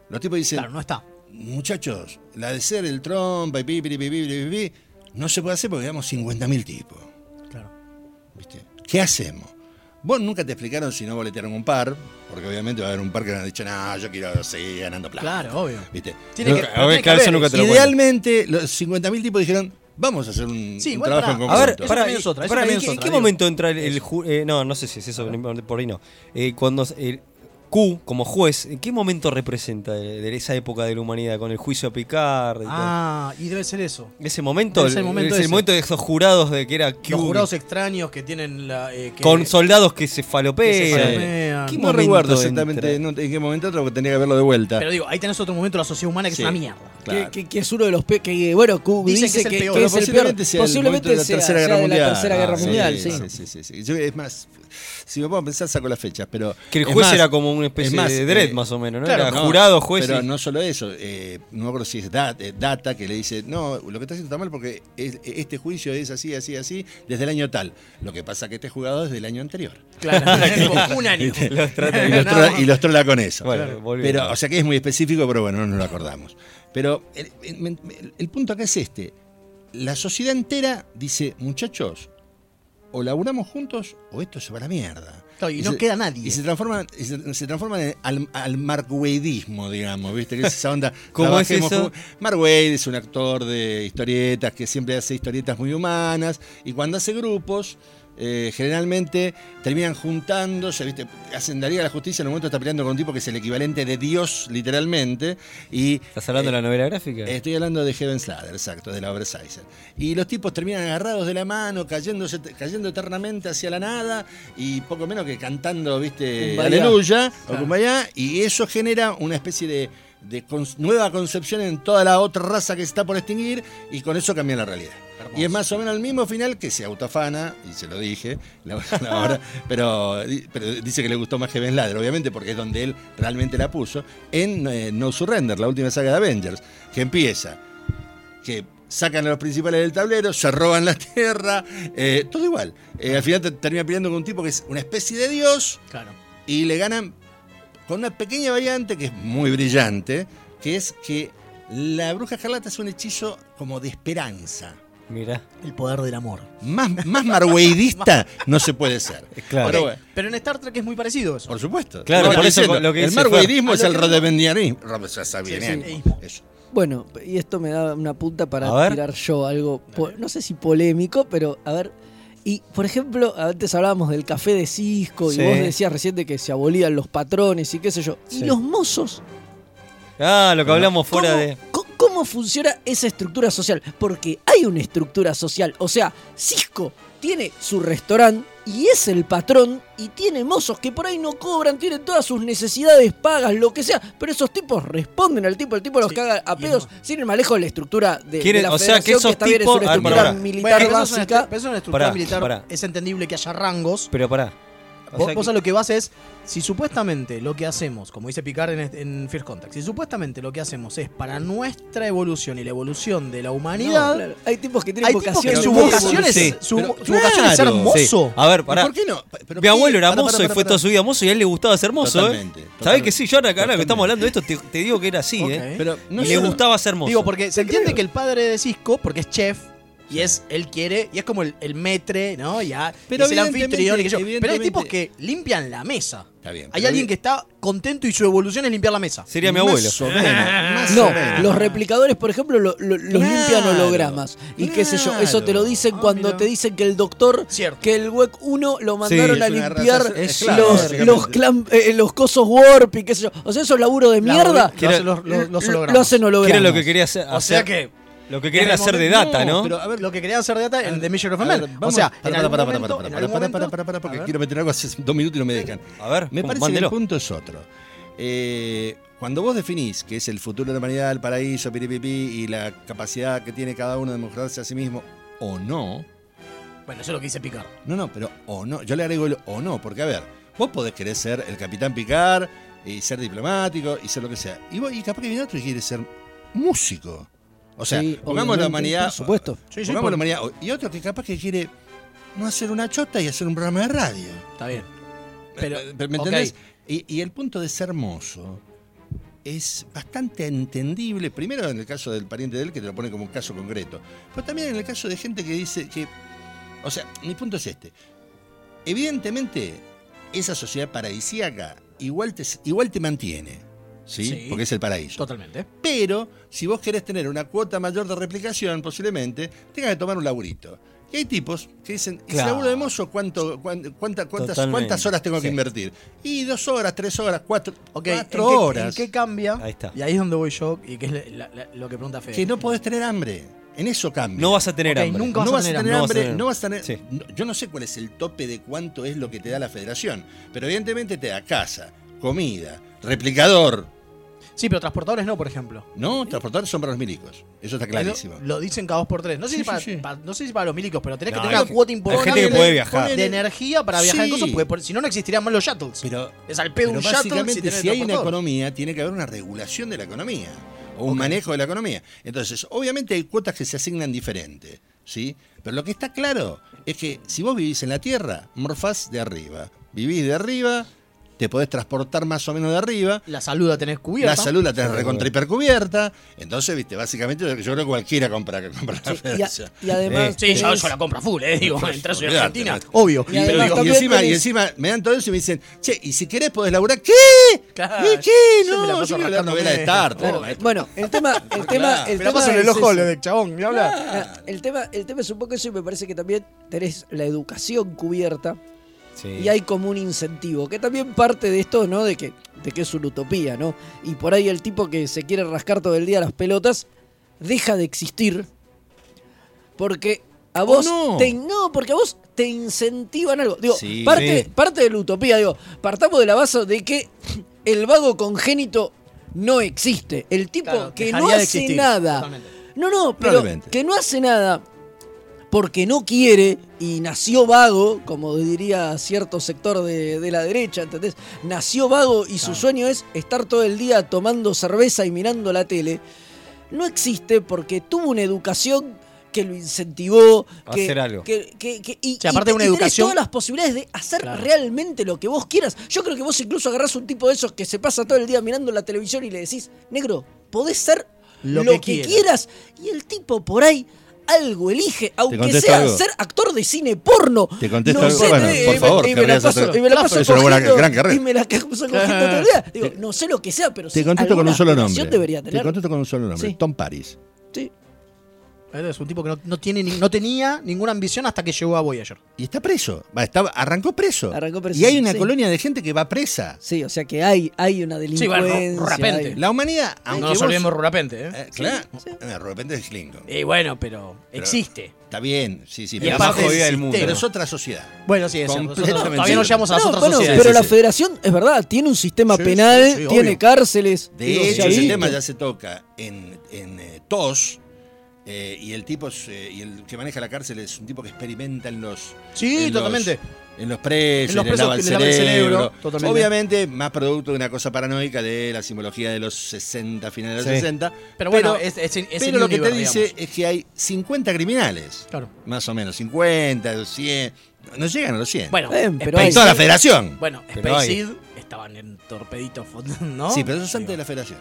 Los tipos dicen, Claro, no está. muchachos, la de ser el trompa y pi, pi, pi, pi, pi, pi, pi, no se puede hacer porque quedamos 50.000 tipos. ¿Qué hacemos? Vos nunca te explicaron si no boletearon un par, porque obviamente va a haber un par que han dicho, no, yo quiero seguir ganando plata. Claro, obvio. ¿Viste? Tiene que, a ver, tiene que claro, eso haber nunca te lo Idealmente, los 50.000 tipos dijeron, vamos a hacer un, Sí, un igual trabajo en A conjunto. ver, Eso pará, también es otra, también ¿en qué- ¿en qué digo. momento entra el, el ju- eh, no, no sé si es eso, por ahí no. Eh, cuando eh, Q como juez, ¿en qué momento representa de, de esa época de la humanidad con el juicio a Picard? y todo? Ah, y debe ser eso. Ese momento, debe ser el momento es el ese. momento de esos jurados de que era Q. Los jurados extraños que tienen la. eh, que- con soldados que se que se falopean. ¿Qué No momento recuerdo exactamente no- en qué momento otro que tenía que verlo de vuelta. Pero digo, ahí tenés otro momento de la sociedad humana que Sí. es una mierda. Claro. Que, que- que es uno de los peores. Que, bueno, Q dice que es el peor. que Pero es el peor. posiblemente sea el Posiblemente de la sea, Tercera sea Guerra Mundial. la Tercera Guerra Ah, Mundial, sí, sí. sí, sí, sí, sí. Yo, es más, si me puedo pensar, saco las fechas, pero. Que el juez era como una especie es más, de dread, eh, más o menos, ¿no? claro, era no, jurado, juez. Pero y- no solo eso, eh, no me acuerdo si es Dat- eh, Data que le dice, no, lo que está haciendo está mal porque es- este juicio es así, así, así, desde el año tal. Lo que pasa que este jugado es del año anterior. Claro, (laughs) un año. Los trata- Y los, trola, y los trola con eso. Bueno, volviendo. Pero, o sea que es muy específico, pero bueno, no nos lo acordamos. Pero el, el- el punto acá es este. La sociedad entera dice, muchachos, o laburamos juntos o esto se va a la mierda. Claro, y no se- queda nadie. Y se transforma, y se, se al, al Mark Wadeismo, digamos, ¿viste? Que es esa onda. (laughs) ¿Cómo es eso? Mark Wade es un actor de historietas que siempre hace historietas muy humanas y cuando hace grupos. Eh, generalmente terminan juntándose, ¿viste? hacen la Liga de la Justicia, en un momento está peleando con un tipo que es el equivalente de Dios, literalmente, y ¿Estás hablando de la novela gráfica? Estoy hablando de Heaven's Ladder, exacto, de la obra Sizer. Y los tipos terminan agarrados de la mano, cayéndose, cayendo eternamente hacia la nada y poco menos que cantando, viste, Kumbaya. aleluya o Claro. kumbaya, y eso genera una especie de, de cons- nueva concepción en toda la otra raza que está por extinguir y con eso cambia la realidad. Y es más o menos el mismo final que se autofana, y se lo dije, la, (laughs) la obra, pero, pero dice que le gustó más Heaven's Ladder, obviamente porque es donde él realmente la puso, en eh, No Surrender, la última saga de Avengers, que empieza, que sacan a los principales del tablero, se roban la tierra, eh, todo igual. Eh, al final te- termina peleando con un tipo que es una especie de dios Claro. y le ganan con una pequeña variante que es muy brillante, que es que la bruja escarlata es un hechizo como de esperanza. Mira. El poder del amor. Más, más marweidista (laughs) no se puede ser. Claro. Pero Ok, bueno, Pero en Star Trek es muy parecido eso. por supuesto. Claro, Lo que por eso diciendo, lo que el marweidismo es A el. Eso. Bueno, y esto me da una punta para tirar yo algo, no sé si polémico, pero a ver. Y, por ejemplo, antes hablábamos del café de Cisco Sí. y vos decías reciente que se abolían los patrones y qué sé yo. Sí. Y los mozos, Ah, lo que hablamos fuera ¿cómo, de. ¿Cómo funciona esa estructura social? Porque hay una estructura social. O sea, Cisco tiene su restaurante y es el patrón y tiene mozos que por ahí no cobran, tienen todas sus necesidades pagas, lo que sea. Pero esos tipos responden al tipo, el tipo los Sí, caga a pedos, sin ir más lejos de la estructura de, la o sea, que esos está bien, tipos- es una ver, estructura militar Bueno, básica. es una estructura Pará, militar. pará. Es entendible que haya rangos. Pero pará. O Vos, sea vos que- a lo que vas es, si supuestamente lo que hacemos, como dice Picard en, este- en First Contact, si supuestamente lo que hacemos es para nuestra evolución y la evolución de la humanidad, Claro, Hay tipos que tienen hay tipos vocación que de su vocación es, Sí, su, pero su vocación es ser mozo. Sí. A ver, ¿Y pará. ¿Por qué no? Pero Mi abuelo era mozo y fue toda su vida mozo y a él le gustaba ser mozo, Totalmente, ¿eh? ¿Sabés totalmente. que sí? Yo ahora, ahora que estamos hablando de esto, te, te digo que era así. ¿eh? Pero no y le gustaba ser mozo. Digo, porque se entiende creo. que el padre de Cisco, porque es chef, y es, él quiere, y es como el, el metre, ¿no? Ya, Pero es el anfitrión y que yo. Pero hay tipos que limpian la mesa. Está bien. Hay alguien bien- que está contento y su evolución es limpiar la mesa. Sería mi Más abuelo. o menos, más No, o menos. los replicadores, por ejemplo, lo- lo- los Claro, limpian hologramas. Y qué sé yo, eso te lo dicen Ah, cuando mira. te dicen que el doctor, Cierto. que el WEC 1 lo mandaron Sí, a limpiar raza- es los, claro, eh, los cosos warp y qué sé yo. O sea, eso es laburo de mierda. Lo hacen hologramas. Lo hacen hologramas. Lo que quería hacer. O sea que Lo que querían hacer de data, ¿no? pero a ver, lo que querían hacer de data en The Mission of a Man. ver, o vamos- sea, para, para, para, para, para, para, para, para, para, porque quiero meter algo hace dos minutos y no me dejan. A ver, Me parece mándelo. que el punto es otro. Eh, cuando vos definís que es el futuro de la humanidad, el paraíso, piripipi, y la capacidad que tiene cada uno de mejorarse a sí mismo, o no, Bueno, eso es lo que dice Picard. no, no, pero o no, yo le agrego el o no, porque a ver, vos podés querer ser el capitán Picard y ser diplomático y ser lo que sea. Y, vos, y capaz que viene otro y quiere ser músico. O sea, Sí, pongamos la humanidad. Por supuesto. Sí, sí, pongamos por- la humanidad. Y otro que capaz que quiere no hacer una chota y hacer un programa de radio. Está bien. Pero, Pero, ¿Me ok. entendés? Y, y el punto de ser mozo es bastante entendible, primero en el caso del pariente de él, que te lo pone como un caso concreto, pero también en el caso de gente que dice que, o sea, mi punto es este, evidentemente esa sociedad paradisíaca igual te, igual te mantiene, ¿sí? Sí. Porque es el paraíso. Totalmente. Pero si vos querés tener una cuota mayor de replicación, posiblemente tengas que tomar un laburito. Y hay tipos que dicen, ¿y si Claro. laburo de mozo cuánto, cuán- cuánta- cuántas, Totalmente. cuántas horas tengo que Sí. invertir? Y dos horas, tres horas, cuatro, cuatro ¿en qué, horas. ¿En qué cambia? Ahí está. Y ahí es donde voy yo, y que es la- la- la- lo que pregunta Fede. Que no podés tener hambre. En eso cambia. No vas a tener hambre. nunca vas no a vas a tener tener hambre. hambre, no vas a tener. Sí. no- yo no sé cuál es el tope de cuánto es lo que te da la federación, pero evidentemente te da casa, comida, replicador. Sí, pero transportadores no, por ejemplo. No, transportadores son para los milicos. Eso está clarísimo. Lo, lo dicen cada dos por tres. No sé, Sí, si, para, sí, sí. para- no sé si para los milicos, pero tenés No, que tener hay una cuota hay importante gente que Ponele, puede viajar. de energía para viajar en Sí. cosas, porque por- si no, no existirían más los shuttles. Pero, es al pedo pero un shuttle básicamente, si si, tenés hay una transportador. economía, tiene que haber una regulación de la economía o un manejo de la economía. Entonces, obviamente hay cuotas que se asignan diferente, ¿sí? Pero lo que está claro es que si vos vivís en la Tierra, morfás de arriba. Vivís de arriba, te podés transportar más o menos de arriba. La salud la tenés cubierta. La salud la tenés Sí, recontra hipercubierta. Entonces, viste, básicamente yo creo que cualquiera compra, que compra la Sí, y, a- federación. y además. Sí, yo, tenés- yo la compro a full, eh. Digo, entras en Argentina, obvio. Y Y, además pero- y también encima, y encima me dan todo eso y me dicen, che, y si querés podés laburar, ¿qué? Claro, ¿Y qué? yo me la No, paso yo la novela de Star. Claro, bueno, el tema, el (laughs) tema, Claro. el Me la tema paso en el ojo de chabón, ni hablar. El tema, el tema es un poco eso y me parece que también tenés la educación cubierta Sí. y hay como un incentivo, que también parte de esto, ¿no? De que, de que es una utopía, ¿no? Y por ahí el tipo que se quiere rascar todo el día las pelotas deja de existir porque a vos no? te no, porque a vos te incentivan algo. Digo, Sí. parte, Sí. parte de la utopía, digo, partamos de la base de que el vago congénito no existe. El tipo Claro, que no hace nada. totalmente. No, no, pero que no hace nada porque no quiere y nació vago, como diría cierto sector de, de la derecha, ¿entendés? Nació vago y su sueño es estar todo el día tomando cerveza y mirando la tele. No existe porque tuvo una educación que lo incentivó A que, hacer algo. que- que- que- y, Sí, aparte y de una y educación- todas las posibilidades de hacer Claro. realmente lo que vos quieras. Yo creo que vos incluso agarrás un tipo de esos que se pasa todo el día mirando la televisión y le decís, negro, podés ser Lo lo, que que, quieras". quieras. Y el tipo por ahí algo elige, aunque sea algo? ser actor de cine porno. Te contesto no algo. sé, Bueno, eh, por favor, y me la paso, y me la Claro, paso es una buena- cogiendo- gran carrera. Y me la paso cogiendo todo el día. Digo, no sé lo que sea, pero Te sí, contesto con un solo nombre. debería Te tener. contesto con un solo nombre. Sí. Tom Paris. Sí. Es un tipo que no, no tiene, ni- no tenía ninguna ambición hasta que llegó a Voyager. Y está preso. Va, arrancó preso. Arrancó preso, Y hay una sí. colonia de gente que va presa. Sí, o sea que hay, hay una Sí, delincuencia. bueno, rapente. hay- La humanidad, No aunque nos vos- olvidemos Rurapente, ¿eh? Eh, claro, Eh, de repente es Klingon. Y bueno, pero, existe. Está bien, sí, sí. Y es parte del del mundo. Pero es otra sociedad. Bueno, sí, es cierto. Completamente. Nosotros Todavía no llegamos a las No, otras bueno, sociedades. pero sí, la sí. federación, es verdad, tiene un sistema Sí, penal, sí, sí, tiene obvio. cárceles. De digo, hecho, ha ese tema ya se toca en, en eh, TOS. Eh, y el tipo es, eh, y el que maneja la cárcel es un tipo que experimenta en los Sí, en los- totalmente. en los presos, En los le presos lava el lava el cerebro, cerebro. totalmente. Obviamente, más producto de una cosa paranoica de la simbología de los 60, finales de los Sí. 60. Pero bueno, es, es, es pero lo que te dice digamos. es que hay 50 criminales. Claro. Más o menos, 50, 100. No llegan a los 100. Bueno, Bien, pero en hay- toda la federación. Bueno, Pero Space estaban en torpeditos, (laughs) ¿no? Sí, pero eso es antes de la federación.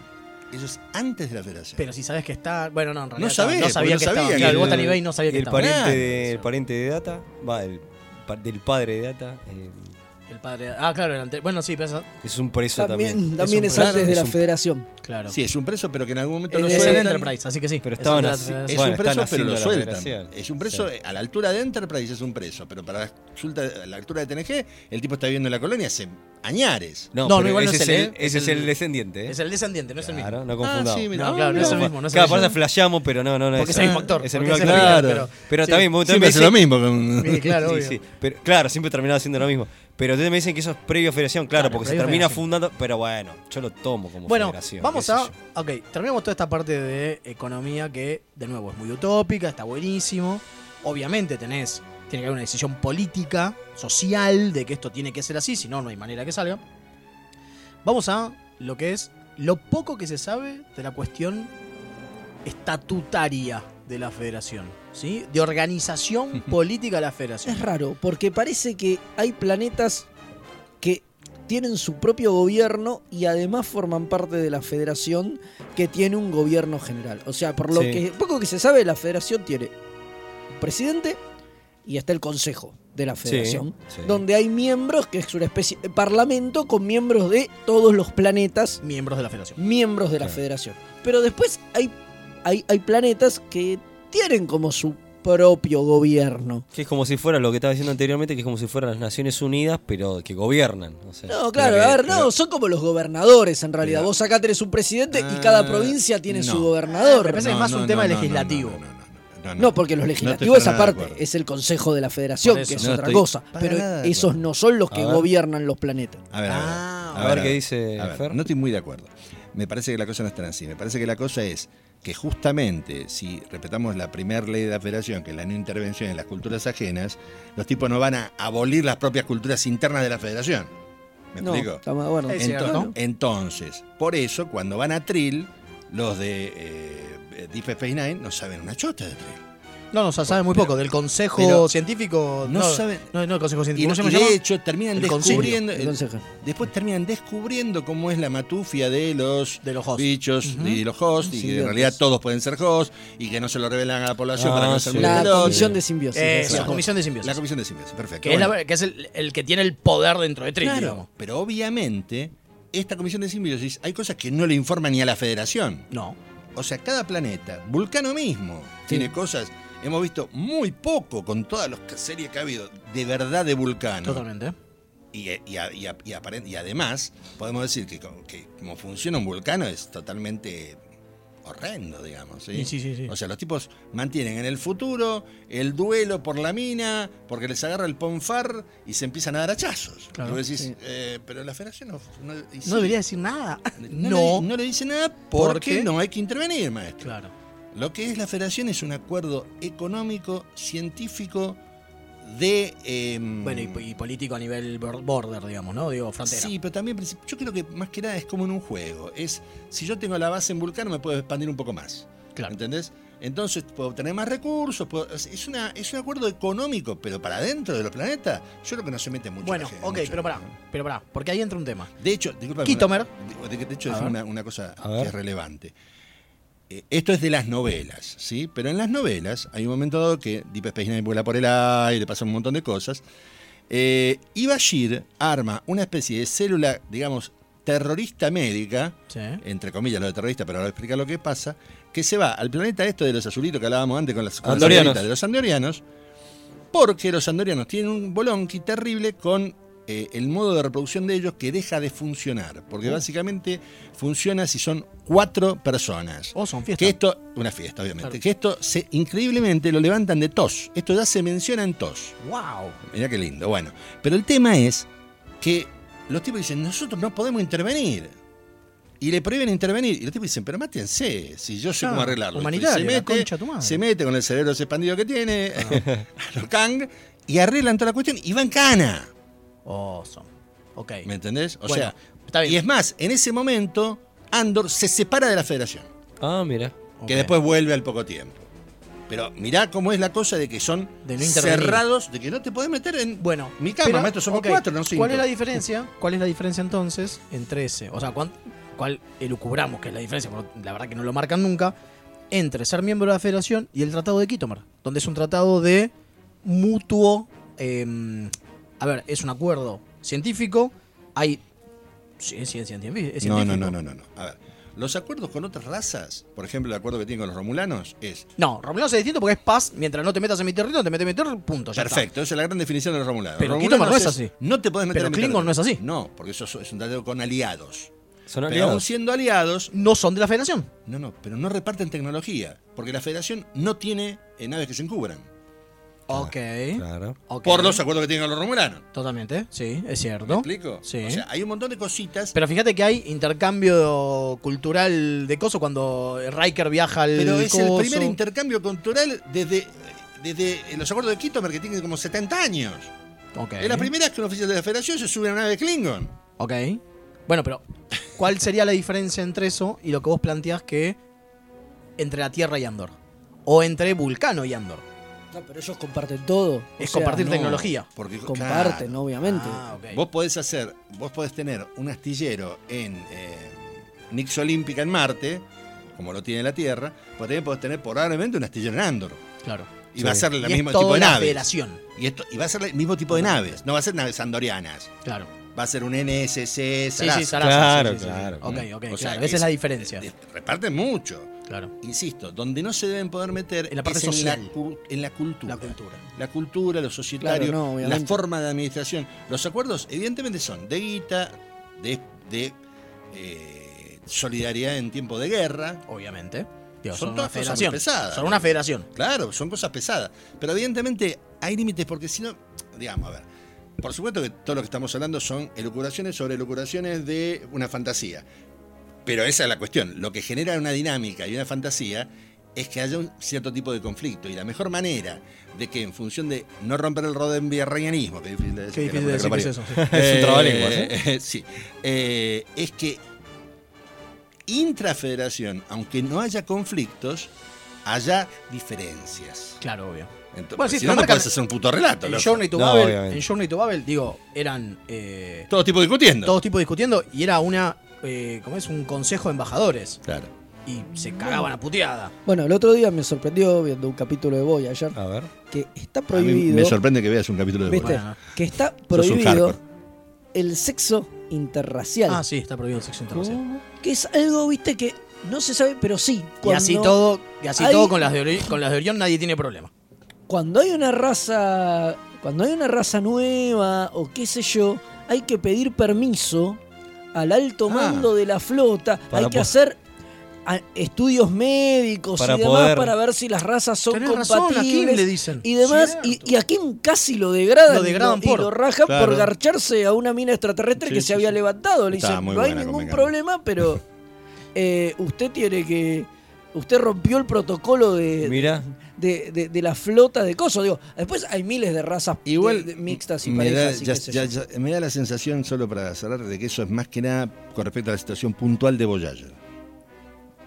Eso es antes de la federación. Pero si sabes que está. Bueno, no, en realidad. No sabés, no sabía que sabía estaba. que Claro, el el- Botany Bay no sabía que el estaba. pariente, Claro. de, el pariente de Data, va, el, del padre de Data, eh, El padre. Ah, claro, el ante- Bueno, sí, pero eso- es un preso también. También, también Es es, antes de es la un- federación. Claro. Sí, es un preso, pero que en algún momento Es lo de- es el sueltan. Enterprise, así que sí. Pero es estaban el- así- Es Bueno, un preso, pero lo sueltan. Es un preso Sí. a la altura de Enterprise, es un preso. Pero para la, la altura de TNG, el tipo está viviendo en la colonia hace añares. No, No, igual ese es es el, ¿eh? ese Es es el el- descendiente. ¿eh? Es el descendiente, no es el mismo. Claro, no Ah, confundamos. sí, mira. No, claro, no es el mismo. No es Claro, el por eso mismo. flasheamos, pero no, no, no. Porque es el mismo actor, Es el mismo es el actor. Pero, sí. también, vos Siempre también hace lo mismo. Sí, claro, (laughs) Sí, sí. Claro, siempre terminaba haciendo lo mismo. Pero ustedes me dicen que eso es previo a federación, claro, Claro, porque se termina federación. fundando. Pero bueno, yo lo tomo como Bueno, federación. vamos a. yo. Ok, terminamos toda esta parte de economía que, de nuevo, es muy utópica, está buenísimo. Obviamente tenés. Tiene que haber una decisión política, social, de que esto tiene que ser así, si no, no hay manera que salga. Vamos a lo que es lo poco que se sabe de la cuestión estatutaria de la federación, ¿sí? De organización (laughs) política de la federación. Es raro, porque parece que hay planetas que tienen su propio gobierno y además forman parte de la federación que tiene un gobierno general. O sea, por lo Sí. que poco que se sabe, la federación tiene un presidente y está el consejo de la federación, sí. donde hay miembros, que es una especie de parlamento con miembros de todos los planetas Miembros de la federación. miembros de la Claro. federación. Pero después hay, hay, hay planetas que tienen como su propio gobierno. Que es como si fuera lo que estaba diciendo anteriormente, que es como si fueran las Naciones Unidas, pero que gobiernan. O sea, No, claro, que- a ver, no, pero- son como los gobernadores en realidad. Vos acá tenés un presidente y Ah, cada provincia tiene no. su gobernador. Me parece que es más un tema legislativo. No, no, no, no, no, No, porque los legislativos esa parte es el Consejo de la Federación, eso. que es No otra cosa. Pero esos no son los que ver. gobiernan los planetas. A ver, a ver, Ah, a ver qué dice a ver, Fer. No estoy muy de acuerdo. Me parece que la cosa no es tan así. Me parece que la cosa es que justamente si respetamos la primera ley de la federación, que es la no intervención en las culturas ajenas, los tipos no van a abolir las propias culturas internas de la federación. ¿Me No, explico? estamos de acuerdo. Es Ento- cierto. Entonces, por eso, cuando van a Trill, los de eh, Deep Space Nine no saben una chota de Trill. No, no, se sabe muy poco. Del consejo pero científico. no saben- No, no, el consejo Y, científico. ¿Cómo se y de llama? hecho terminan El descubriendo. El consejo. Después terminan descubriendo cómo es la matufia de los, De los bichos y los hosts, y que en realidad todos pueden ser hosts, y que no se lo revelan a la población Ah, para que no sí. se olvide La comisión de simbiosis. Eso, exacto. la comisión de simbiosis. La comisión de simbiosis, perfecto. que, es, la- Bueno, que es el, el que tiene el poder dentro de Trill, claro, digamos. pero obviamente, esta comisión de simbiosis hay cosas que no le informan ni a la federación. No. O sea, cada planeta, Vulcano mismo, tiene cosas. Hemos visto muy poco con todas las series que ha habido de verdad de Vulcano. Totalmente. Y, y, a- y y y además, podemos decir que, co- que como funciona un vulcano es totalmente horrendo, digamos. ¿sí? Sí, sí. O sea, los tipos mantienen en el futuro el duelo por la mina, porque les agarra el ponfar y se empiezan a dar hachazos. Claro, decís, eh, pero la federación no, no- No debería decir nada. no No. le, no le dice nada ¿Por porque no hay que intervenir, maestro. Claro. Lo que es la federación es un acuerdo económico, científico, de... em, Bueno, y, y político a nivel bor- border, digamos, ¿no? Digo, frontera. Sí, pero también yo creo que más que nada es como en un juego. Es si yo tengo la base en Vulcano me puedo expandir un poco más. Claro. ¿Entendés? Entonces puedo obtener más recursos. puedo- es, una, es un acuerdo económico, pero para dentro de los planetas, yo creo que no se mete mucho. Bueno, gente, ok, mucho. pero pará, pero pará, porque ahí entra un tema. De hecho, disculpa. Kitomer. De, hecho, es una, una cosa que es relevante. Eh, esto es de las novelas, ¿sí? Pero en las novelas hay un momento dado que Deep Space Nine vuela por el aire, pasan un montón de cosas. Eh, y Bashir arma una especie de célula, digamos, terrorista médica, Sí. entre comillas lo de terrorista, pero ahora voy a explicar lo que pasa, que se va al planeta esto de los azulitos que hablábamos antes con las, con Andorianos. de los andorianos, porque los andorianos tienen un bolonqui terrible con eh, el modo de reproducción de ellos que deja de funcionar, porque Uh. básicamente funciona si son cuatro personas. Oh, son fiestas. Que esto, una fiesta obviamente, Claro. que esto se, increíblemente lo levantan de tos, esto ya se menciona en tos. ¡Wow! Mirá qué lindo. Bueno, pero el tema es que los tipos dicen, nosotros no podemos intervenir. Y le prohíben intervenir. Y los tipos dicen, pero mátense, si yo sé Claro, cómo arreglarlo. Y humanitaria, se mete, se mete con el cerebro ese expandido que tiene, (laughs) a los Kang, y arreglan toda la cuestión y van cana. Awesome. Ok. ¿Me entendés? O Bueno, sea, está bien. y es más, en ese momento, Andor se separa de la federación, Ah, mira. que después vuelve al poco tiempo. Pero mirá cómo es la cosa de que son De no cerrados, de que no te podés meter en Bueno, mi cama, pero, maestro, somos ok, cuatro, no cinco. ¿Cuál es la diferencia? ¿Cuál es la diferencia entonces entre ese? O sea, ¿cuán- ¿cuál elucubramos que es la diferencia? Porque la verdad que no lo marcan nunca. Entre ser miembro de la federación y el Tratado de Kitomer, donde es un tratado de mutuo. eh, a ver, es un acuerdo científico. Hay. Sí, es científico. no, no, no, no, no. A ver, los acuerdos con otras razas, por ejemplo, el acuerdo que tienen con los romulanos es No, Romulanos es distinto porque es paz. Mientras no te metas en mi territorio, no te metes en mi territorio, punto. ya está. perfecto. Esa es la gran definición de los romulanos. Pero Kitomer no es así. No te puedes meter Pero en mi Klingon no es así. No, porque eso es un tratado con aliados. Son Pero aún siendo aliados, No son de la federación. no, no, pero no reparten tecnología, porque la federación no tiene eh, naves que se encubran. Ok. Claro. Por los acuerdos que tienen con los romulanos. Totalmente, sí, es cierto. ¿Me explico? Sí. O sea, hay un montón de cositas. Pero fíjate que hay intercambio cultural de coso cuando Riker viaja al Pero es el primer intercambio cultural desde, desde los acuerdos de Kitomer, que tienen como 70 años. Ok. Es la primera vez que un oficial de la federación se sube a una nave de Klingon. Ok. Bueno, pero ¿cuál sería la diferencia entre eso y lo que vos planteás que entre la Tierra y Andor? O entre Vulcano y Andor. No, pero ellos comparten todo. O Es sea, compartir no, tecnología. Porque, Comparten, claro, obviamente. Ah. Vos podés hacer, vos podés tener un astillero en eh, Nix Olímpica en Marte, como lo tiene la Tierra, pero también podés tener probablemente un astillero en Andor. Claro. Y Sí. va a ser el mismo tipo de naves. federación. Y, esto, y va a ser el mismo tipo de naves, no va a ser naves andorianas. Claro. Va a ser un NSC Sarasa. sí, Sarasa, Claro, sí, sí, sí, sí. claro. Ok, ok, O sea, claro. Esa es la diferencia. de- Reparten mucho. Claro. Insisto, donde no se deben poder meter En la parte es en la, cu- en la cultura. La cultura. La cultura, lo societario, Claro, no, la forma de administración. Los acuerdos, evidentemente, son de guita, de, de eh, solidaridad en tiempo de guerra. Obviamente. Son son, todas una cosas pesadas. Son una federación. Claro, son cosas pesadas. Pero evidentemente hay límites porque si no, digamos, a ver, por supuesto que todo lo que estamos hablando son elucubraciones sobre elucubraciones de una fantasía. Pero esa es la cuestión. Lo que genera una dinámica y una fantasía es que haya un cierto tipo de conflicto. Y la mejor manera de que en función de no romper el rodenberrianismo, que difícil de decir, Qué que difícil la decir que es eso. sí. (laughs) Es un Eh, trabalenguas, ¿eh? sí. Eh, es que intrafederación, aunque no haya conflictos, haya diferencias. Claro, obvio. Entonces, Bueno, sí, si no, no puedes hacer un puto relato. En. Journey to No, Babel, en Journey to Babel, digo, eran eh, Todo tipo discutiendo. todos tipos discutiendo y era una, eh, ¿cómo es? Un consejo de embajadores. Claro. Y se cagaban a puteada. Bueno, el otro día me sorprendió viendo un capítulo de Voyager A ver. que está prohibido. me sorprende que veas un capítulo de. Bueno. Que está prohibido el sexo interracial. Ah, sí, está prohibido el sexo interracial. Que es algo, viste, que no se sabe, pero sí. Y así todo, y así hay- todo con las de con las de Orión nadie tiene problema. Cuando hay una raza. Cuando hay una raza nueva o qué sé yo, hay que pedir permiso al alto Ah. mando de la flota. Hay que hacer a- estudios médicos Para y demás poder- para ver si las razas son Tenés razón, ¿a quién compatibles. le dicen? y demás, y, y a Kim casi lo degradan, Lo degradan y, lo, por- y lo rajan Claro. por garcharse a una mina extraterrestre Sí, que sí, se había sí. levantado. Le dicen, no hay ningún convengamos". problema, pero (laughs) eh, usted tiene que... Usted rompió el protocolo de, Mira. De, de- de la flota de cosas. Digo, después hay miles de razas Igual de- de mixtas y me da, parejas y ya- qué sé ya- yo. ya- me da la sensación, solo para cerrar, de que eso es más que nada con respecto a la situación puntual de Voyager.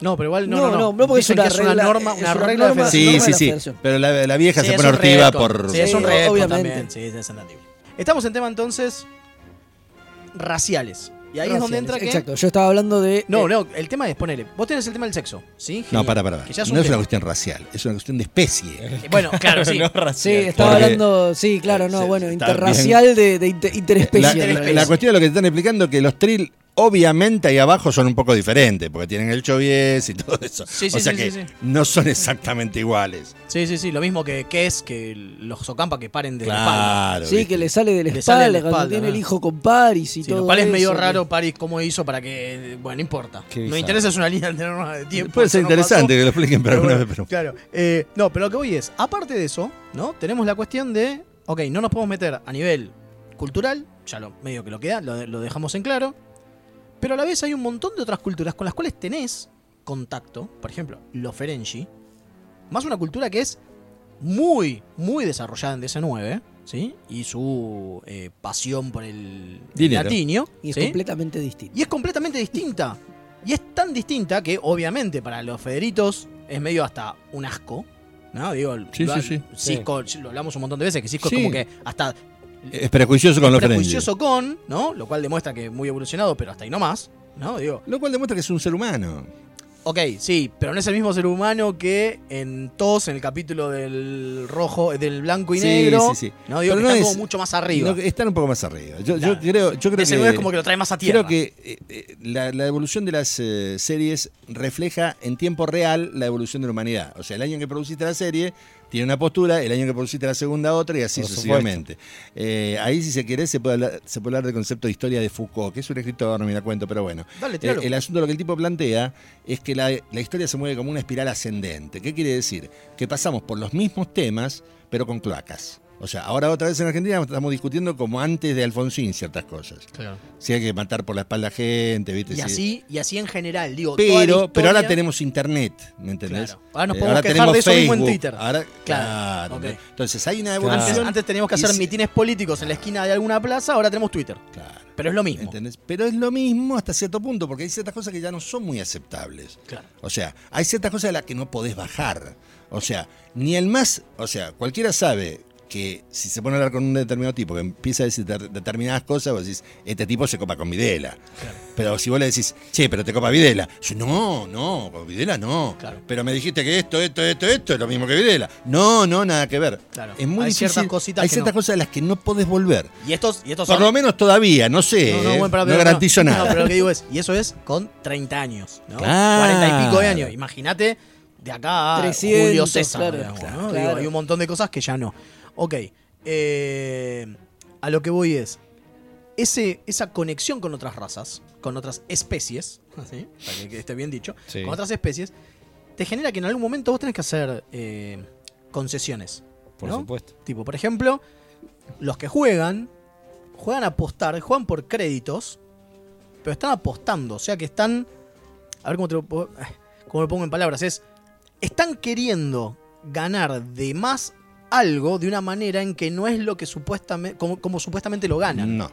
No, pero igual no, No, no, no, no, porque es una es una norma, es una una regla norma-. Sí, norma sí, sí. Pero la, la vieja Sí, se pone hortiva por. Sí, es un obviamente. también, Sí, es entendible. Estamos en tema entonces raciales. Y ahí es donde entra que. Exacto, yo estaba hablando de... No, eh, no, el tema es ponerle. Vos tenés el tema del sexo, ¿sí? No, para, para. Que ya es No es una cuestión racial, es una cuestión de especie. (laughs) Bueno, claro, sí. (laughs) No Sí, racial. estaba Porque- hablando, sí, claro, no, Sí, bueno, interracial de, de inter- La, interespecie. la- la cuestión de lo que te están explicando es que los trill, obviamente ahí abajo son un poco diferentes, porque tienen el chovies y (laughs) todo eso. Sí, sí, o sea sí, que sí, sí. no son exactamente iguales. Sí, sí, sí. Lo mismo que, que es que los Ocampa que paren de la espalda. Claro. Sí, ¿viste? que le sale de la Le espalda, de la cuando espalda, tiene el hijo con Paris y Sí, todo lo cual es medio raro Paris cómo hizo para que. Bueno, no importa. No interesa, es una línea de tiempo. Puede ser interesante que lo expliquen, Pero alguna bueno, vez. Pero... Claro. Eh, no, pero lo que voy es, aparte de eso, ¿no? Tenemos la cuestión de, ok, no nos podemos meter a nivel cultural, ya lo medio que lo queda, lo, lo dejamos en claro, pero a la vez hay un montón de otras culturas con las cuales tenés contacto, por ejemplo, los Ferengi, más una cultura que es muy, muy desarrollada en DC9, ¿sí? Y su eh, pasión por el Dinero. latinio, Y es ¿sí? completamente distinto. Y es completamente distinta. Y es tan distinta que, obviamente, para los Federitos es medio hasta un asco. ¿No? Digo, Sí, lo, sí, sí. Cisco, lo hablamos un montón de veces, que Cisco Sí. es como que hasta Es prejuicioso con los Ferengi. prejuicioso con, ¿no? Lo cual demuestra que es muy evolucionado, pero hasta ahí no más. ¿No? Digo, Lo cual demuestra que es un ser humano. ok, sí, pero no es el mismo ser humano que en TOS, en el capítulo del rojo, del blanco y Sí, negro. sí, sí. No, digo Pero que no está es- como mucho más arriba. No, están un poco más arriba. Yo, creo, yo creo Ese que. es como que lo trae más a tierra. Creo que eh, eh, la, la evolución de las eh, series refleja en tiempo real la evolución de la humanidad. O sea, el año en que produciste la serie tiene una postura, el año que produciste la segunda otra y así Por sucesivamente. Eh, ahí, si se quiere, se puede, hablar, se puede hablar del concepto de historia de Foucault, que es un escritor, no me la cuento, pero bueno. Dale, Eh, el asunto, lo que el tipo plantea, es que la, la historia se mueve como una espiral ascendente. ¿Qué quiere decir? Que pasamos por los mismos temas, pero con cloacas. O sea, ahora otra vez en Argentina estamos discutiendo como antes de Alfonsín ciertas cosas. Claro. Si hay que matar por la espalda gente, ¿viste? Y así, y así en general, digo. Pero, pero ahora tenemos internet, ¿me entendés? Claro. Ahora nos Eh, podemos quejar de eso mismo en Twitter. Ahora, Claro. Entonces hay una evolución. Antes, antes teníamos que hacer si- mitines políticos en la esquina de alguna plaza, ahora tenemos Twitter. Claro. Pero es lo mismo. ¿entendés? Pero es lo mismo hasta cierto punto, porque hay ciertas cosas que ya no son muy aceptables. Claro. O sea, hay ciertas cosas de las que no podés bajar. O sea, ni el más, o sea, cualquiera sabe que si se pone a hablar con un determinado tipo que empieza a decir ter- determinadas cosas, vos decís, este tipo se copa con Videla. Pero si vos le decís, che, pero te copa Videla. Yo, no, no, con Videla no. Claro. Pero me dijiste que esto, esto, esto, esto es lo mismo que Videla. No, no, nada que ver. Claro. Es muy Hay difícil. ciertas cositas Hay que ciertas no. cosas a las que no podés volver. Y estos, y estos Por son- lo menos todavía, no sé. No, no, bueno, pero- No pero- garantizo no, nada. No, pero lo que digo es, y eso es con 30 años, ¿no? Claro. 40 y pico de años. Imagínate de acá a 300, Julio César. claro, digamos, claro. ¿no? Claro. Digo, hay un montón de cosas que ya no. Ok. eh, a lo que voy es, ese, esa conexión con otras razas, con otras especies, (laughs) ¿sí? para que, esté bien dicho, Sí. con otras especies, te genera que en algún momento vos tenés que hacer eh, concesiones. Por ¿no? supuesto. Tipo, por ejemplo, los que juegan, juegan a apostar, juegan por créditos, pero están apostando, o sea que están... A ver cómo, te lo, eh, cómo lo pongo en palabras, es... Están queriendo ganar de más algo de una manera en que no es lo que supuestamente, como, como supuestamente lo ganan. No.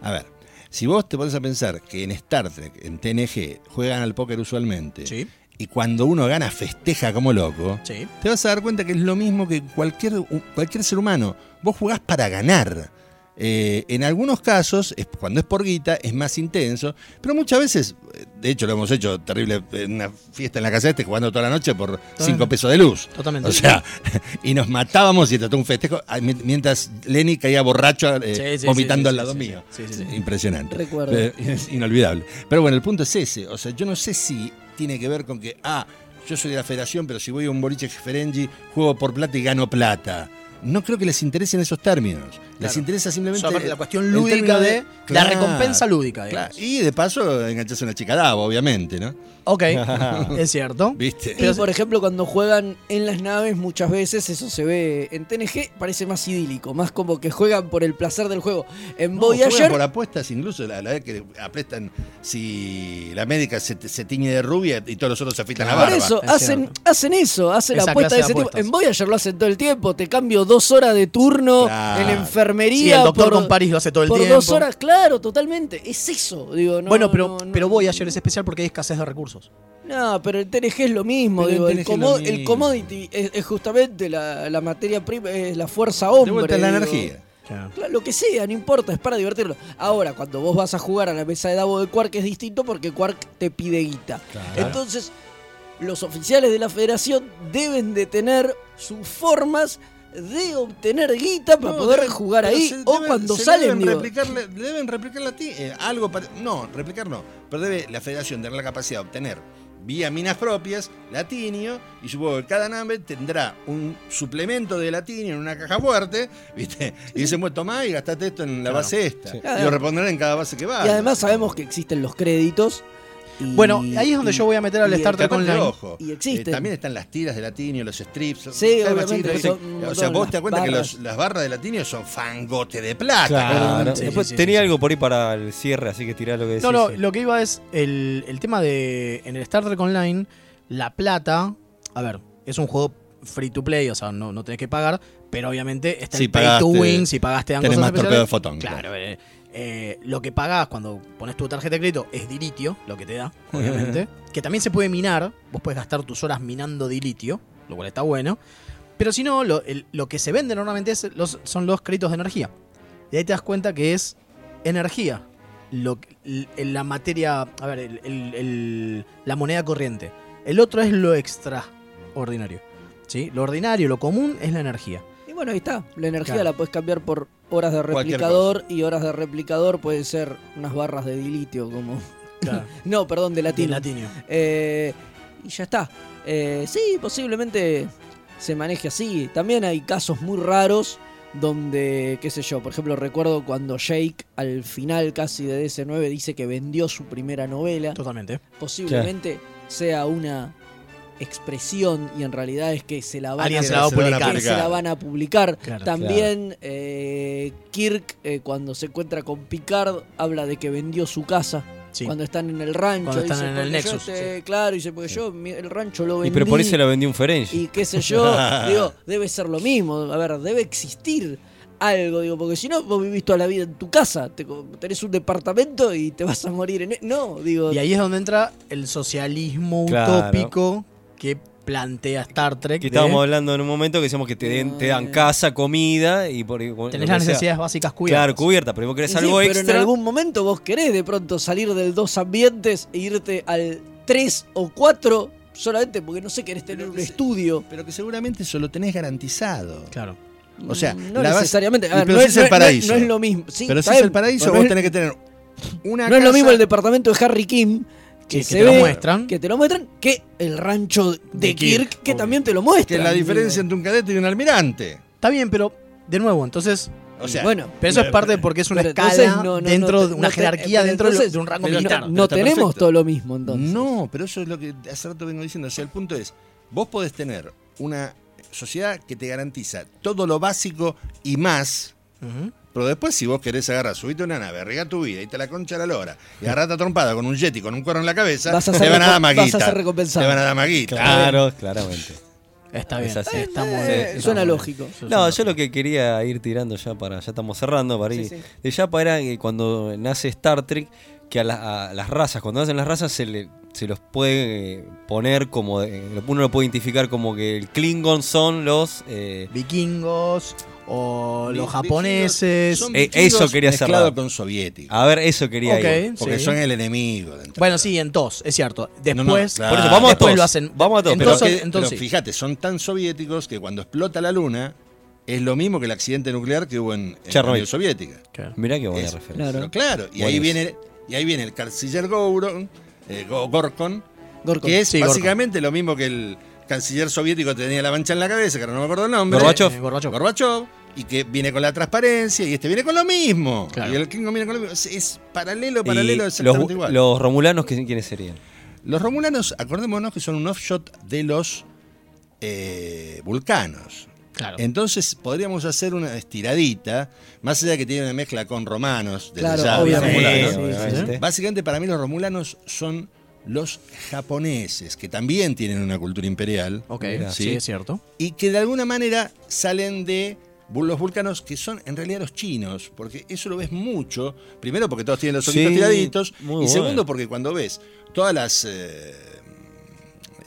A ver, si vos te pones a pensar que en Star Trek, en TNG, juegan al póker usualmente, Sí, y cuando uno gana festeja como loco, sí. te vas a dar cuenta que es lo mismo que cualquier, cualquier ser humano. Vos jugás para ganar. Eh, en algunos casos, es- cuando es por guita, es más intenso, pero muchas veces, eh, de hecho lo hemos hecho terrible en una fiesta en la casa de este, jugando toda la noche por 5 pesos de luz. Totalmente. O sea, (laughs) y nos matábamos y trató un festejo mi- mientras Lenny caía borracho eh, Sí, sí, vomitando sí, al lado sí, mío. sí, sí, sí. Impresionante. Recuerdo. Pero es inolvidable. Pero bueno, el punto es ese. O sea, yo no sé si tiene que ver con que, ah, yo soy de la federación, pero si voy a un boliche Ferengi, juego por plata y gano plata. No creo que les interesen esos términos. Les Claro. interesa O simplemente. sea, la cuestión lúdica de, la Claro, recompensa lúdica, claro. Y de paso enganchas a una chica davo, obviamente, ¿no? Ok, (laughs) es cierto. ¿Viste? Y por ejemplo, cuando juegan en las naves, muchas veces eso se ve en TNG, parece más idílico, más como que juegan por el placer del juego. En No, juegan Voyager, por apuestas, incluso la, la vez que aprestan si la médica se, se tiñe de rubia y todos los otros se afitan la por barba. eso es hacen, cierto. hacen eso, hacen Esa apuestas de ese de tipo. En Voyager lo hacen todo el tiempo, te cambio dos horas de turno Claro. en la enfermería. Sí, el doctor por, con París lo hace todo el por tiempo. dos horas, claro, totalmente. Es eso, digo, no, bueno, pero, no, no- pero Voyager es especial porque hay escasez de recursos. No, pero el TNG es lo mismo, digo, el como- commodity es, es justamente la, la materia prima, es la fuerza hombre. de vuelta la digo. energía. Claro, Lo que sea, no importa, es para divertirlo. Ahora, cuando vos vas a jugar a la mesa de Davo de Quark es distinto porque Quark te pide guita. Entonces, los oficiales de la federación deben de tener sus formas de obtener guita para No, poder deben- jugar ahí se o deben- cuando salen. Deben replicarle, deben replicarle a ti eh, algo. pare- no, replicar no. Pero debe la federación tener la capacidad de obtener vía minas propias latinio y supongo que cada nave tendrá un suplemento de latinio en una caja fuerte, ¿viste? Y dicen, bueno, tomá y gastate esto en la Claro. base esta. Sí. Y lo repondrán en cada base que va. Y además sabemos que existen los créditos. Y- Bueno, ahí es donde y- yo voy a meter al y Star Trek Online. ojo, Y existen. eh, también están las tiras de latinio, los strips. Sí, obviamente, son O sea, vos te das cuenta que los- las barras de latinio son fangote de plata. Claro. Sí, Después sí, sí, tenía sí. algo por ahí para el cierre, así que tirá lo que decís. No, no, lo que iba es el, el tema de. En el Star Trek Online, la plata. A ver, es un juego free to play, o sea, no, no tenés que pagar, pero obviamente está Si el pay to win, si pagaste tenés cosas más torpedo de fotón. Claro, eh, eh, lo que pagás cuando pones tu tarjeta de crédito es dilitio, lo que te da, obviamente. que también se puede minar, vos puedes gastar tus horas minando dilitio, lo cual está bueno. Pero si no, lo, el- lo que se vende normalmente es los, son los créditos de energía. Y ahí te das cuenta que es energía. Lo, la materia, a ver, el- el- el- la moneda corriente. El otro es lo extraordinario. ¿sí? Lo ordinario, lo común es la energía. Y bueno, ahí está. La energía Claro. la puedes cambiar por horas de replicador y horas de replicador pueden ser unas barras de dilitio como... (laughs) No, perdón, de De latino. latinio. Eh, y ya está. Eh, sí, posiblemente se maneje así. También hay casos muy raros donde, qué sé yo, por ejemplo, recuerdo cuando Jake al final casi de DC9 dice que vendió su primera novela. Totalmente. Posiblemente sea una expresión y en realidad es que se la van, a, se la va publicar. publicar. se la van a publicar. Claro, También eh, Kirk, eh, cuando se encuentra con Picard, habla de que vendió su casa. Sí. Cuando están en el rancho, Cuando están dice, en el "Porque yo Nexus, este- Claro, dice, porque yo mi- el rancho lo Y vendí. pero por eso la vendió un Ferengi. Y qué sé yo, (laughs) digo, debe ser lo mismo. A ver, debe existir algo, digo, porque si no, vos vivís toda la vida en tu casa, te co- tenés un departamento y te vas a morir en... e- No, digo, Y ahí es donde entra el socialismo Claro. utópico que plantea Star Trek. Que de estábamos hablando en un momento que decíamos que te, den- te dan casa, comida y por que las sea. necesidades básicas cubiertas. Claro, cubierta, pero vos querés Y sí, algo pero en extra. algún momento vos querés de pronto salir del dos ambientes e irte al 3 o 4 solamente porque no sé, querés tener Pero un se- estudio. Pero que seguramente eso lo tenés garantizado. Claro. O sea, no la base- necesariamente. A y ver, pero no, si es, es el no es- paraíso. no es lo mismo. Sí, Pero si es el paraíso, pero vos tenés que tener una No es lo mismo el departamento de Harry Kim que, Que- que se te lo muestran. que te lo muestran, que el rancho de, De Kirk, Kirk, que obvio. también te lo Que muestra. es la diferencia entre un cadete y un almirante. Está bien, pero de nuevo, entonces. O sea, bueno, Pero eso es parte de porque es una escala entonces no- no- dentro no de una te- jerarquía dentro de lo- entonces de un rango no- militar. No, tenemos perfecto. todo lo mismo entonces. No, pero eso es lo que hace rato vengo diciendo. O sea, el punto es, vos podés tener una sociedad que te garantiza todo lo básico y más. Pero después si vos querés agarrar, subite una nave, arriesga tu vida y te la concha a la lora, y agarrate a trompada con un yeti con un cuerno en la cabeza, Vas a te van a dar vas a maguita. ser recompensado. Te van a dar maguita. Claro, claramente. Está bien. Es así. Está muy Eh, está suena muy lógico. Eso No, yo lo que quería ir tirando ya para, ya estamos cerrando, para ir sí. de Yapa era que cuando nace Star Trek, que a, la- a las razas, cuando nacen las razas se, le, se los puede eh, poner como, eh, uno lo puede identificar como que el Klingon son los... eh, Vikingos o los vikingos japoneses. son Eh, eso quería mezclado cerrar. con soviéticos. a ver, eso quería ir. Porque sí. son el enemigo. de. Bueno, sí, en TOS, es cierto. Después, No, no, claro. Por eso, vamos a lo hacen. Vamos a todos, Pero, Entonces, que- entonces pero sí. fíjate, son tan soviéticos que cuando explota la luna es lo mismo que el accidente nuclear que hubo en, en la. Unión Soviética. Claro. Mirá qué buena Es- referencia. Claro. claro, y ahí viene y ahí viene el canciller Gouron, eh, Go- Gorkon, Gorkon. que es Sí, Gorkon. básicamente lo mismo que el canciller soviético que tenía la mancha en la cabeza, que ahora no me acuerdo el nombre. Gorbachev. Eh, Gorbachev. Gorbachev, y que viene con la transparencia, y este viene con lo mismo. Claro. Y el Klingon viene con lo mismo. Es, es paralelo, Y paralelo, exactamente los, igual. los romulanos, ¿qui- ¿quiénes serían? Los romulanos, acordémonos que son un offshot de los eh, vulcanos. Claro. Entonces podríamos hacer una estiradita, más allá de que tiene una mezcla con romanos, desde Claro, ya, obviamente, romulanos. sí. Básicamente para mí los romulanos son los japoneses, que también tienen una cultura imperial, Ok, sí, Sí. es cierto. y que de alguna manera salen de los vulcanos que son en realidad los chinos, porque eso lo ves mucho, primero porque todos tienen los ojitos Sí, tiraditos, y bueno. segundo porque cuando ves todas las eh,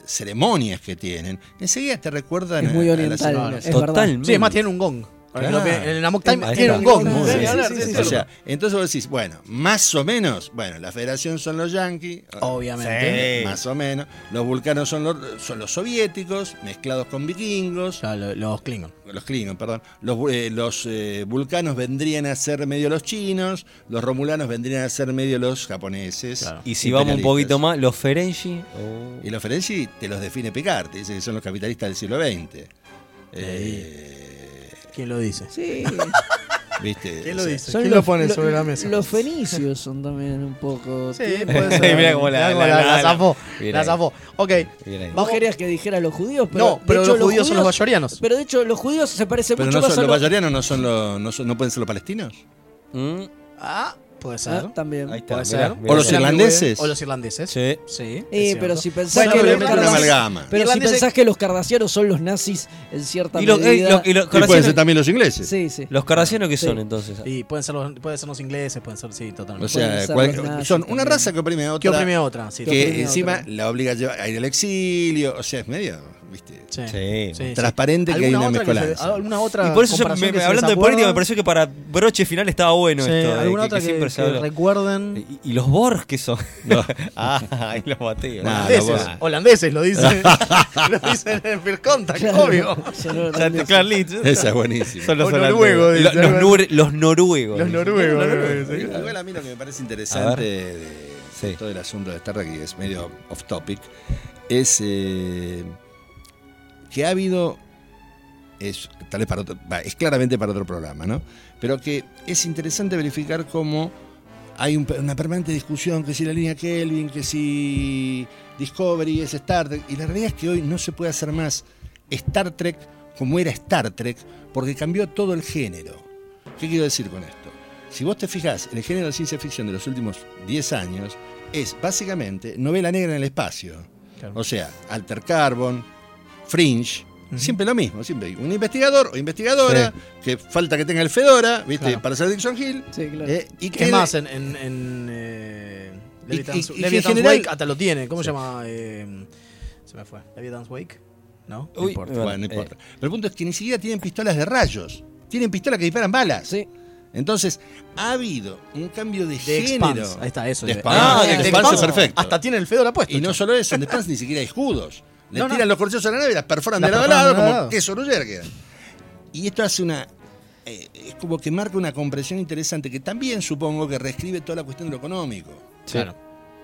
ceremonias que tienen, enseguida te recuerdan Es muy a- a oriental, las- es Totalmente. Sí, es más, tienen un gong. Claro. En el Amok Time tiene un gong. Muy Sí, bien. sí, Sí, sí, sí, sí. O sea, entonces vos decís, bueno, más o menos, bueno, la federación son los yanquis, Obviamente. más o menos, los vulcanos son los, son los soviéticos, mezclados con vikingos, O sea, lo- los Klingon. los Klingon, perdón, los, eh, los eh, vulcanos vendrían a ser medio los chinos, los romulanos vendrían a ser medio los japoneses. Claro. Y si vamos un poquito más, los Ferengi. oh. Y los Ferengi te los define Picard, te dice que son los capitalistas del siglo XX. Eh, ¿Quién lo dice? Sí. (laughs) ¿Viste? ¿Quién lo dice? Son ¿Quién los- lo pone lo- sobre la mesa? Los fenicios son también un poco. Sí, puede (laughs) ser. Mirá cómo la- la- la, la- la zafó. La zafó. Ok. Vos querías que dijera los judíos, pero. No, de pero hecho, los judíos son los bayorianos. Pero de hecho, los judíos se parecen Pero mucho no más son, a los los. bayorianos no son los, no, son- no pueden ser los palestinos. Mm, Ah, puede ser. Ah, también. Ahí está. Puede mirá, ser. mirá. O los irlandeses. O los irlandeses. Sí. Sí. Eh, pero si pensás Bueno, que los es una amalgama. Pero si Irlandeses- pensás que los cardasianos son los nazis en cierta Y los, eh, medida. los- y los Y pueden ser también los ingleses. Sí, sí. los cardassianos que Sí. son entonces. Y pueden ser los, pueden ser los ingleses, pueden ser, sí, totalmente. O sea, Pueden ser cual- los nazis son una también. raza que oprime a que otra. oprime a otra, sí. Que que oprime a encima otra. la obliga a, llevar- a ir al exilio. O sea, es medio, ¿viste? Sí. Sí. sí, sí. Transparente que hay ¿Alguna una que se- mezcolanza. ¿Alguna otra Y por eso yo, me- que hablando de política, me pareció que para broche final estaba bueno Sí, esto. ¿Alguna que- otra que que, siempre se que recuerden? ¿Y, y los Borg qué son? ah, (laughs) ahí los maté. Nah, holandeses, no, holandeses, lo dice. (laughs) (laughs) lo dice en el First Contact, Claro, obvio. Esa es buenísima. Son los noruegos, Los, dice. los nor- los noruegos. Los noruegos. Igual a mí lo que me parece interesante de, todo el asunto de Star Trek, y es medio off topic, es eh, que ha habido, es, tal vez para otro- es claramente para otro programa, ¿no? Pero que es interesante verificar cómo hay un- una permanente discusión que si la línea Kelvin, que si Discovery es Star Trek, y la realidad es que hoy no se puede hacer más Star Trek como era Star Trek, porque cambió todo el género. ¿Qué quiero decir con esto? Si vos te fijás, el género de ciencia ficción de los últimos 10 años es básicamente novela negra en el espacio. Claro. O sea, Alter Carbon, Fringe, siempre lo mismo, siempre hay un investigador o investigadora que falta que tenga el Fedora, ¿viste? Claro. para ser Dixon Hill. Sí, claro. eh, y Que más, en, en, en eh, Y- Leviathan's, y- y que en Leviathan's general- Wake hasta lo tiene. ¿Cómo se llama? Eh, se me fue. Leviathan's Wake. ¿no? No importa. Bueno, no eh. importa. Pero el punto es que ni siquiera tienen pistolas de rayos. Tienen pistolas que disparan balas. Sí. Entonces, ha habido un cambio de, De género. Expanse. Ahí está, eso. De Expanse. Ah, de Expanse perfecto. Hasta tiene el Fedora puesto. Y no solo eso, en Expanse ni siquiera hay escudos. Le No, no. tiran los corchos a la nave y las perforan Las de lado a lado de lado a como lado. queso gruyere quedan. Y esto hace una... eh, es como que marca una compresión interesante que también supongo que reescribe toda la cuestión de lo económico. Claro.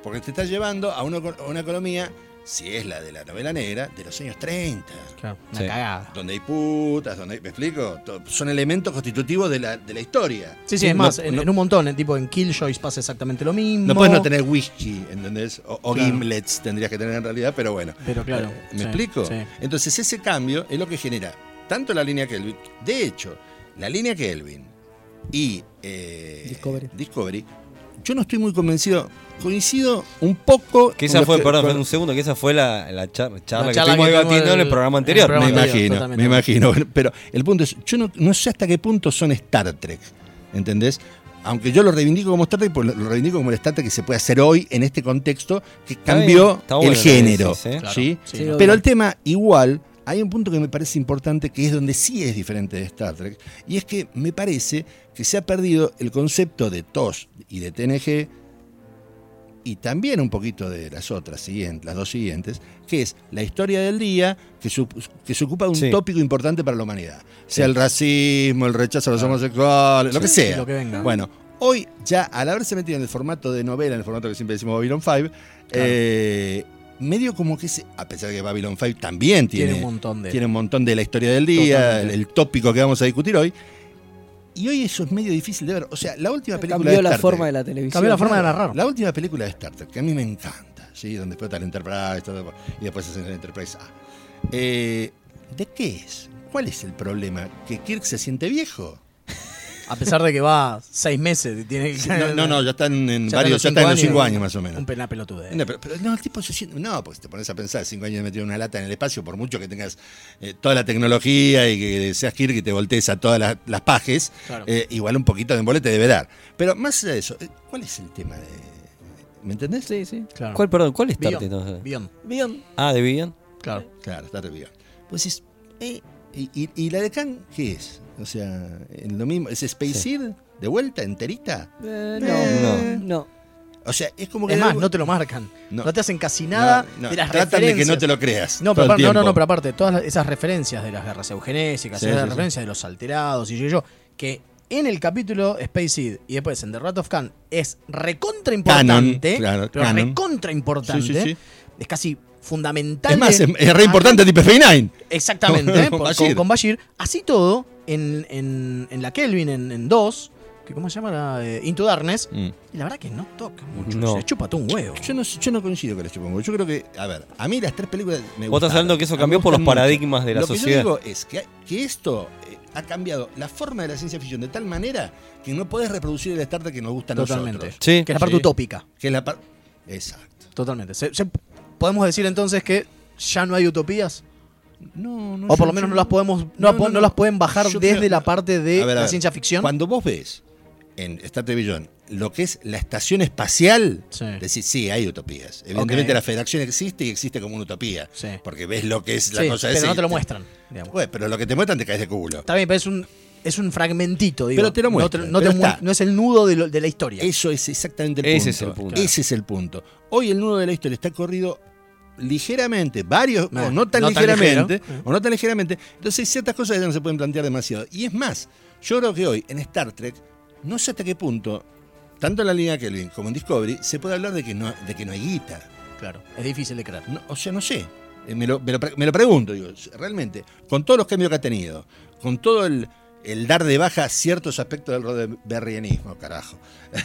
Porque te está llevando a una, a una economía, si es la de la novela negra, de los años 30. Claro. Una Sí. cagada. Donde hay putas, donde hay, ¿me explico? Son elementos constitutivos de la, de la historia. Sí, sí, es más, No- en, no- en un montón, en, tipo en Killjoys pasa exactamente lo mismo. No puedes no tener whisky, ¿entendés? O, o Claro. gimlets tendrías que tener en realidad, pero bueno. Pero claro. Eh, ¿Me sí, explico? sí. Entonces ese cambio es lo que genera tanto la línea Kelvin, de hecho, la línea Kelvin y eh, Discovery. Discovery, yo no estoy muy convencido, coincido un poco... Que esa fue, que- perdón, con- un segundo, que esa fue la, la char- charla, que charla estuvimos que debatiendo en el el- programa el anterior. programa me anterior, imagino, totalmente. me imagino. Pero el punto es, yo no, no sé hasta qué punto son Star Trek, ¿entendés? Aunque yo lo reivindico como Star Trek, pues lo reivindico como el Star Trek que se puede hacer hoy en este contexto que bien, cambió el género. ¿eh? Claro, ¿sí? Pero el tema, igual, hay un punto que me parece importante, que es donde sí es diferente de Star Trek, y es que me parece que se ha perdido el concepto de TOS y de TNG, y también un poquito de las otras siguientes, las dos siguientes, que es la historia del día que, su- que se ocupa de un Sí. tópico importante para la humanidad. Sea el racismo, el rechazo a los homosexuales, lo que sea. lo que venga. Bueno, hoy ya al haberse metido en el formato de novela, en el formato que siempre decimos Babylon 5, eh, medio como que, se, a pesar de que Babylon 5 también tiene, Tiene un montón de. tiene un montón de la historia del día, el, tópico que vamos a discutir hoy, y hoy eso es medio difícil de ver. O sea, la última película Cambió de la Star forma Trek- de la televisión. Cambió la forma de narrar. la última película de Star Trek, que a mí me encanta, ¿sí? donde explota el Enterprise todo, y después hacen el Enterprise A. Eh, ¿De qué es? ¿Cuál es el problema? ¿Que Kirk se siente viejo? A pesar de que va seis meses. Tiene que- No, no, no, ya están en Ya varios, ya están en los cinco años. años más o menos. Un pena pelotude. No, pero, pero no, el tipo se siente. No, porque te pones a pensar, cinco años metido en una lata en el espacio, por mucho que tengas eh, toda la tecnología y que seas Kirk y te voltees a todas las, las pajes, Claro. eh, igual un poquito de embole te debe dar. Pero más allá de eso, eh, ¿cuál es el tema de. ¿Me entendés? Sí, sí. Claro. ¿Cuál, perdón, cuál es Beyond. Tarte? No sé. Beyond. Bien. Ah, de Vivian. Claro. Claro, está re bien. Pues es. eh, y, y- y la de Khan qué es? O sea, lo mismo, ¿es Space Sí. Seed? ¿De vuelta, enterita? Eh, Eh, no, no. O sea, es como que. Es más, algo- no te lo marcan. No. No, te hacen casi nada No, no, de las tratan de que no te lo creas. No, todo pero el aparte, no, no, no, pero aparte, todas esas referencias de las guerras eugenésicas, Sí, esas sí, sí. referencias de los alterados y yo, yo, que en el capítulo Space Seed y después en The Rat of Khan es recontra importante, Canon, claro, pero canon. recontra importante, Sí, sí, sí. es casi fundamental. Es más, de- es, es re importante tipo F9. Exactamente, (laughs) Con ¿eh? Por- con, Bashir. con Bashir. Así todo, en, en, en la Kelvin, en, en 2, que ¿cómo se llama? La, eh, Into Darkness, y la verdad que no toca mucho, No. se chupa todo un huevo. Yo no, yo no coincido con esto, pongo. Yo creo que, a ver, a mí las tres películas me Vos estás hablando que eso cambió por los mucho. paradigmas de la Lo sociedad. que yo digo es que, que esto eh, ha cambiado la forma de la ciencia ficción de tal manera que no podés reproducir el Trek que nos gusta a Totalmente. nosotros. Sí. Que es la parte Sí. utópica. Que es la par- Exacto. Totalmente. Se- se- ¿Podemos decir entonces que ya no hay utopías? No, no, O por yo- lo menos yo- no las podemos no, No, las po- no, no no. las pueden bajar desde creo- la parte de ver, la ciencia ficción. Cuando vos ves en Star Trek Beyond lo que es la estación espacial, Sí. decís, sí, hay utopías. Evidentemente la federación existe y existe como una utopía. Sí. Porque ves lo que es la Sí, cosa pero esa no te lo muestran. Bueno, pero lo que te muestran te caes de culo. Está bien, pero es un, es un fragmentito, digo. Pero te lo muestran, no, te es el nudo de, lo- de la historia. Eso es exactamente el Ese punto. es el punto. Ese es el punto. Hoy el nudo de la historia está corrido ligeramente, varios, No, o no tan no ligeramente, o no tan ligeramente. Entonces hay ciertas cosas que ya no se pueden plantear demasiado. Y es más, yo creo que hoy en Star Trek, no sé hasta qué punto, tanto en la línea Kelvin como en Discovery, se puede hablar de que no, de que no hay guita. Claro, es difícil de creer. No, o sea, no sé. Eh, Me lo, me lo me lo pregunto, digo, realmente, con todos los cambios que ha tenido, con todo el, el dar de baja ciertos aspectos del rodberrianismo, carajo.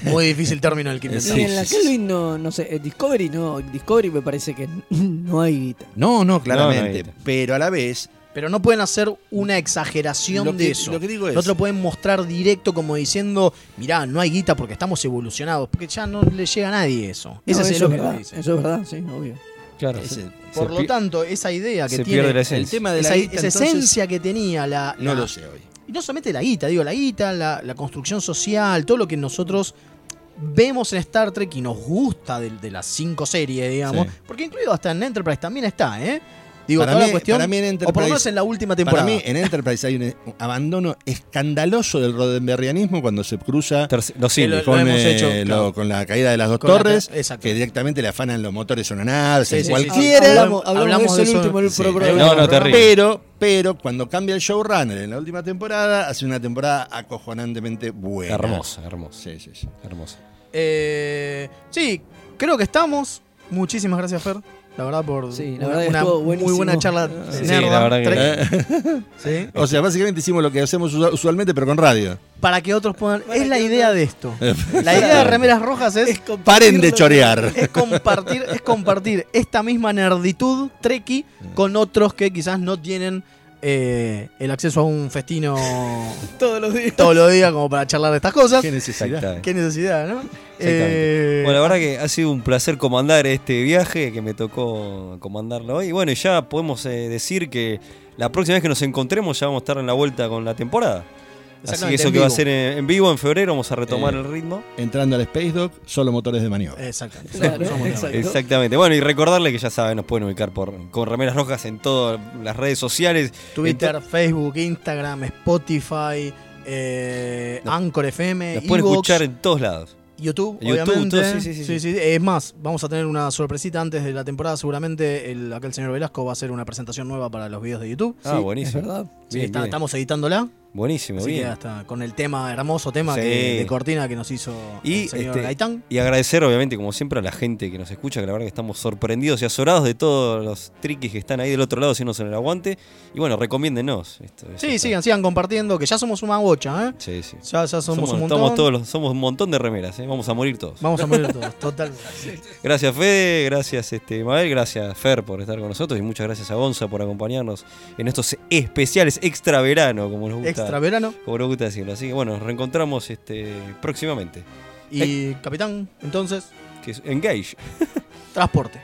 Muy difícil término el que (laughs) Sí, en la Kelvin no, no sé, eh, Discovery no, Discovery me parece que (laughs) no hay guita. No, no, claramente. no pero a la vez, Pero no pueden hacer una exageración Lo de eso. lo que digo es- no te lo pueden mostrar directo como diciendo, mirá, no hay guita porque estamos evolucionados. Porque ya no le llega a nadie eso. Ese No, es eso lo es que verdad, dice. Eso es verdad, sí, obvio. Claro. ese- se- Por se lo tanto, esa idea que se tiene, pierde la el esencia. tema de la esa, guita, esa entonces, esencia que tenía la, no lo sé hoy. Y no solamente la guita, digo, la guita, la, la construcción social, todo lo que nosotros vemos en Star Trek y nos gusta de, de las cinco series, digamos. Sí. Porque incluido hasta en Enterprise también está, ¿eh? Digo, Para toda mí- la cuestión. para mí en o por lo Enterprise- menos en la última temporada. Para mí, en Enterprise hay un, un abandono escandaloso del Roddenberrianismo cuando se cruza Terce- los Sí, lo- con, hemos eh, hecho, lo- claro. con la caída de las dos Con la torres, exacto. que directamente le afanan los motores a una nave, Sí, sí, cualquiera. sí. Hablamos, hablamos Hablamos de de eso el último programa. No, no, terrible. Pero, pero cuando cambia el showrunner en la última temporada, hace una temporada acojonantemente buena. Hermosa, hermosa. Sí, sí, sí. Hermosa. Eh, sí, creo que estamos. Muchísimas gracias, Fer. La verdad, por Sí, la una, verdad muy buena charla. Sí, nerda, la verdad que- tre- (laughs) Sí. O sea, básicamente hicimos lo que hacemos usu- usualmente, pero con radio. Para que otros puedan. Para Es la idea de esto. (laughs) La idea de Remeras Rojas es. Paren de chorear. (laughs) Es compartir, es compartir esta misma nerditud treki con otros que quizás no tienen eh, el acceso a un festino (laughs) Todos los días. todos los días como para charlar de estas cosas. Qué necesidad. Qué necesidad, ¿no? Eh, Bueno, la verdad que ha sido un placer comandar este viaje que me tocó comandarlo hoy. Y bueno, ya podemos eh, decir que la próxima vez que nos encontremos ya vamos a estar en la vuelta con la temporada. Así que exactamente, eso que va a ser en, en vivo en febrero, vamos a retomar Eh, el ritmo. Entrando al Space Dock, solo motores de maniobra. Claro, exacto. Exactamente. Bueno, y recordarle que ya saben, nos pueden ubicar por con remeras rojas en todas las redes sociales. Twitter, En Facebook, Instagram, Spotify, eh, Anchor FM, Nos pueden escuchar en todos lados. YouTube, YouTube, obviamente. todo, sí, sí, sí, sí. Es más, vamos a tener una sorpresita antes de la temporada. Seguramente el, acá el señor Velasco va a hacer una presentación nueva para los videos de YouTube. Ah, Sí, buenísimo. Es verdad. Sí, Bien, está- bien. estamos editándola. Buenísimo, Así que bien. hasta con el tema, hermoso tema Sí. que- de cortina que nos hizo Y, el señor este, Gaitán. Y agradecer, obviamente, como siempre, a la gente que nos escucha, que la verdad que estamos sorprendidos y azorados de todos los triquis que están ahí del otro lado haciéndose en el aguante. Y bueno, recomiéndenos. Esto, Sí, está- sigan, sigan compartiendo, que ya somos una bocha, ¿eh? Sí, sí. Ya, ya somos, Somos, un montón. estamos todos los- somos un montón de remeras, ¿eh? vamos a morir todos. Vamos a morir (laughs) todos, totalmente. Gracias Fede, gracias este, Mabel, gracias Fer por estar con nosotros y muchas gracias a Gonza por acompañarnos en estos especiales extra verano, como nos gusta, Extra verano. como nos gusta decirlo. Así que bueno, nos reencontramos este, próximamente. Y capitán, entonces, Que es Engage. transporte.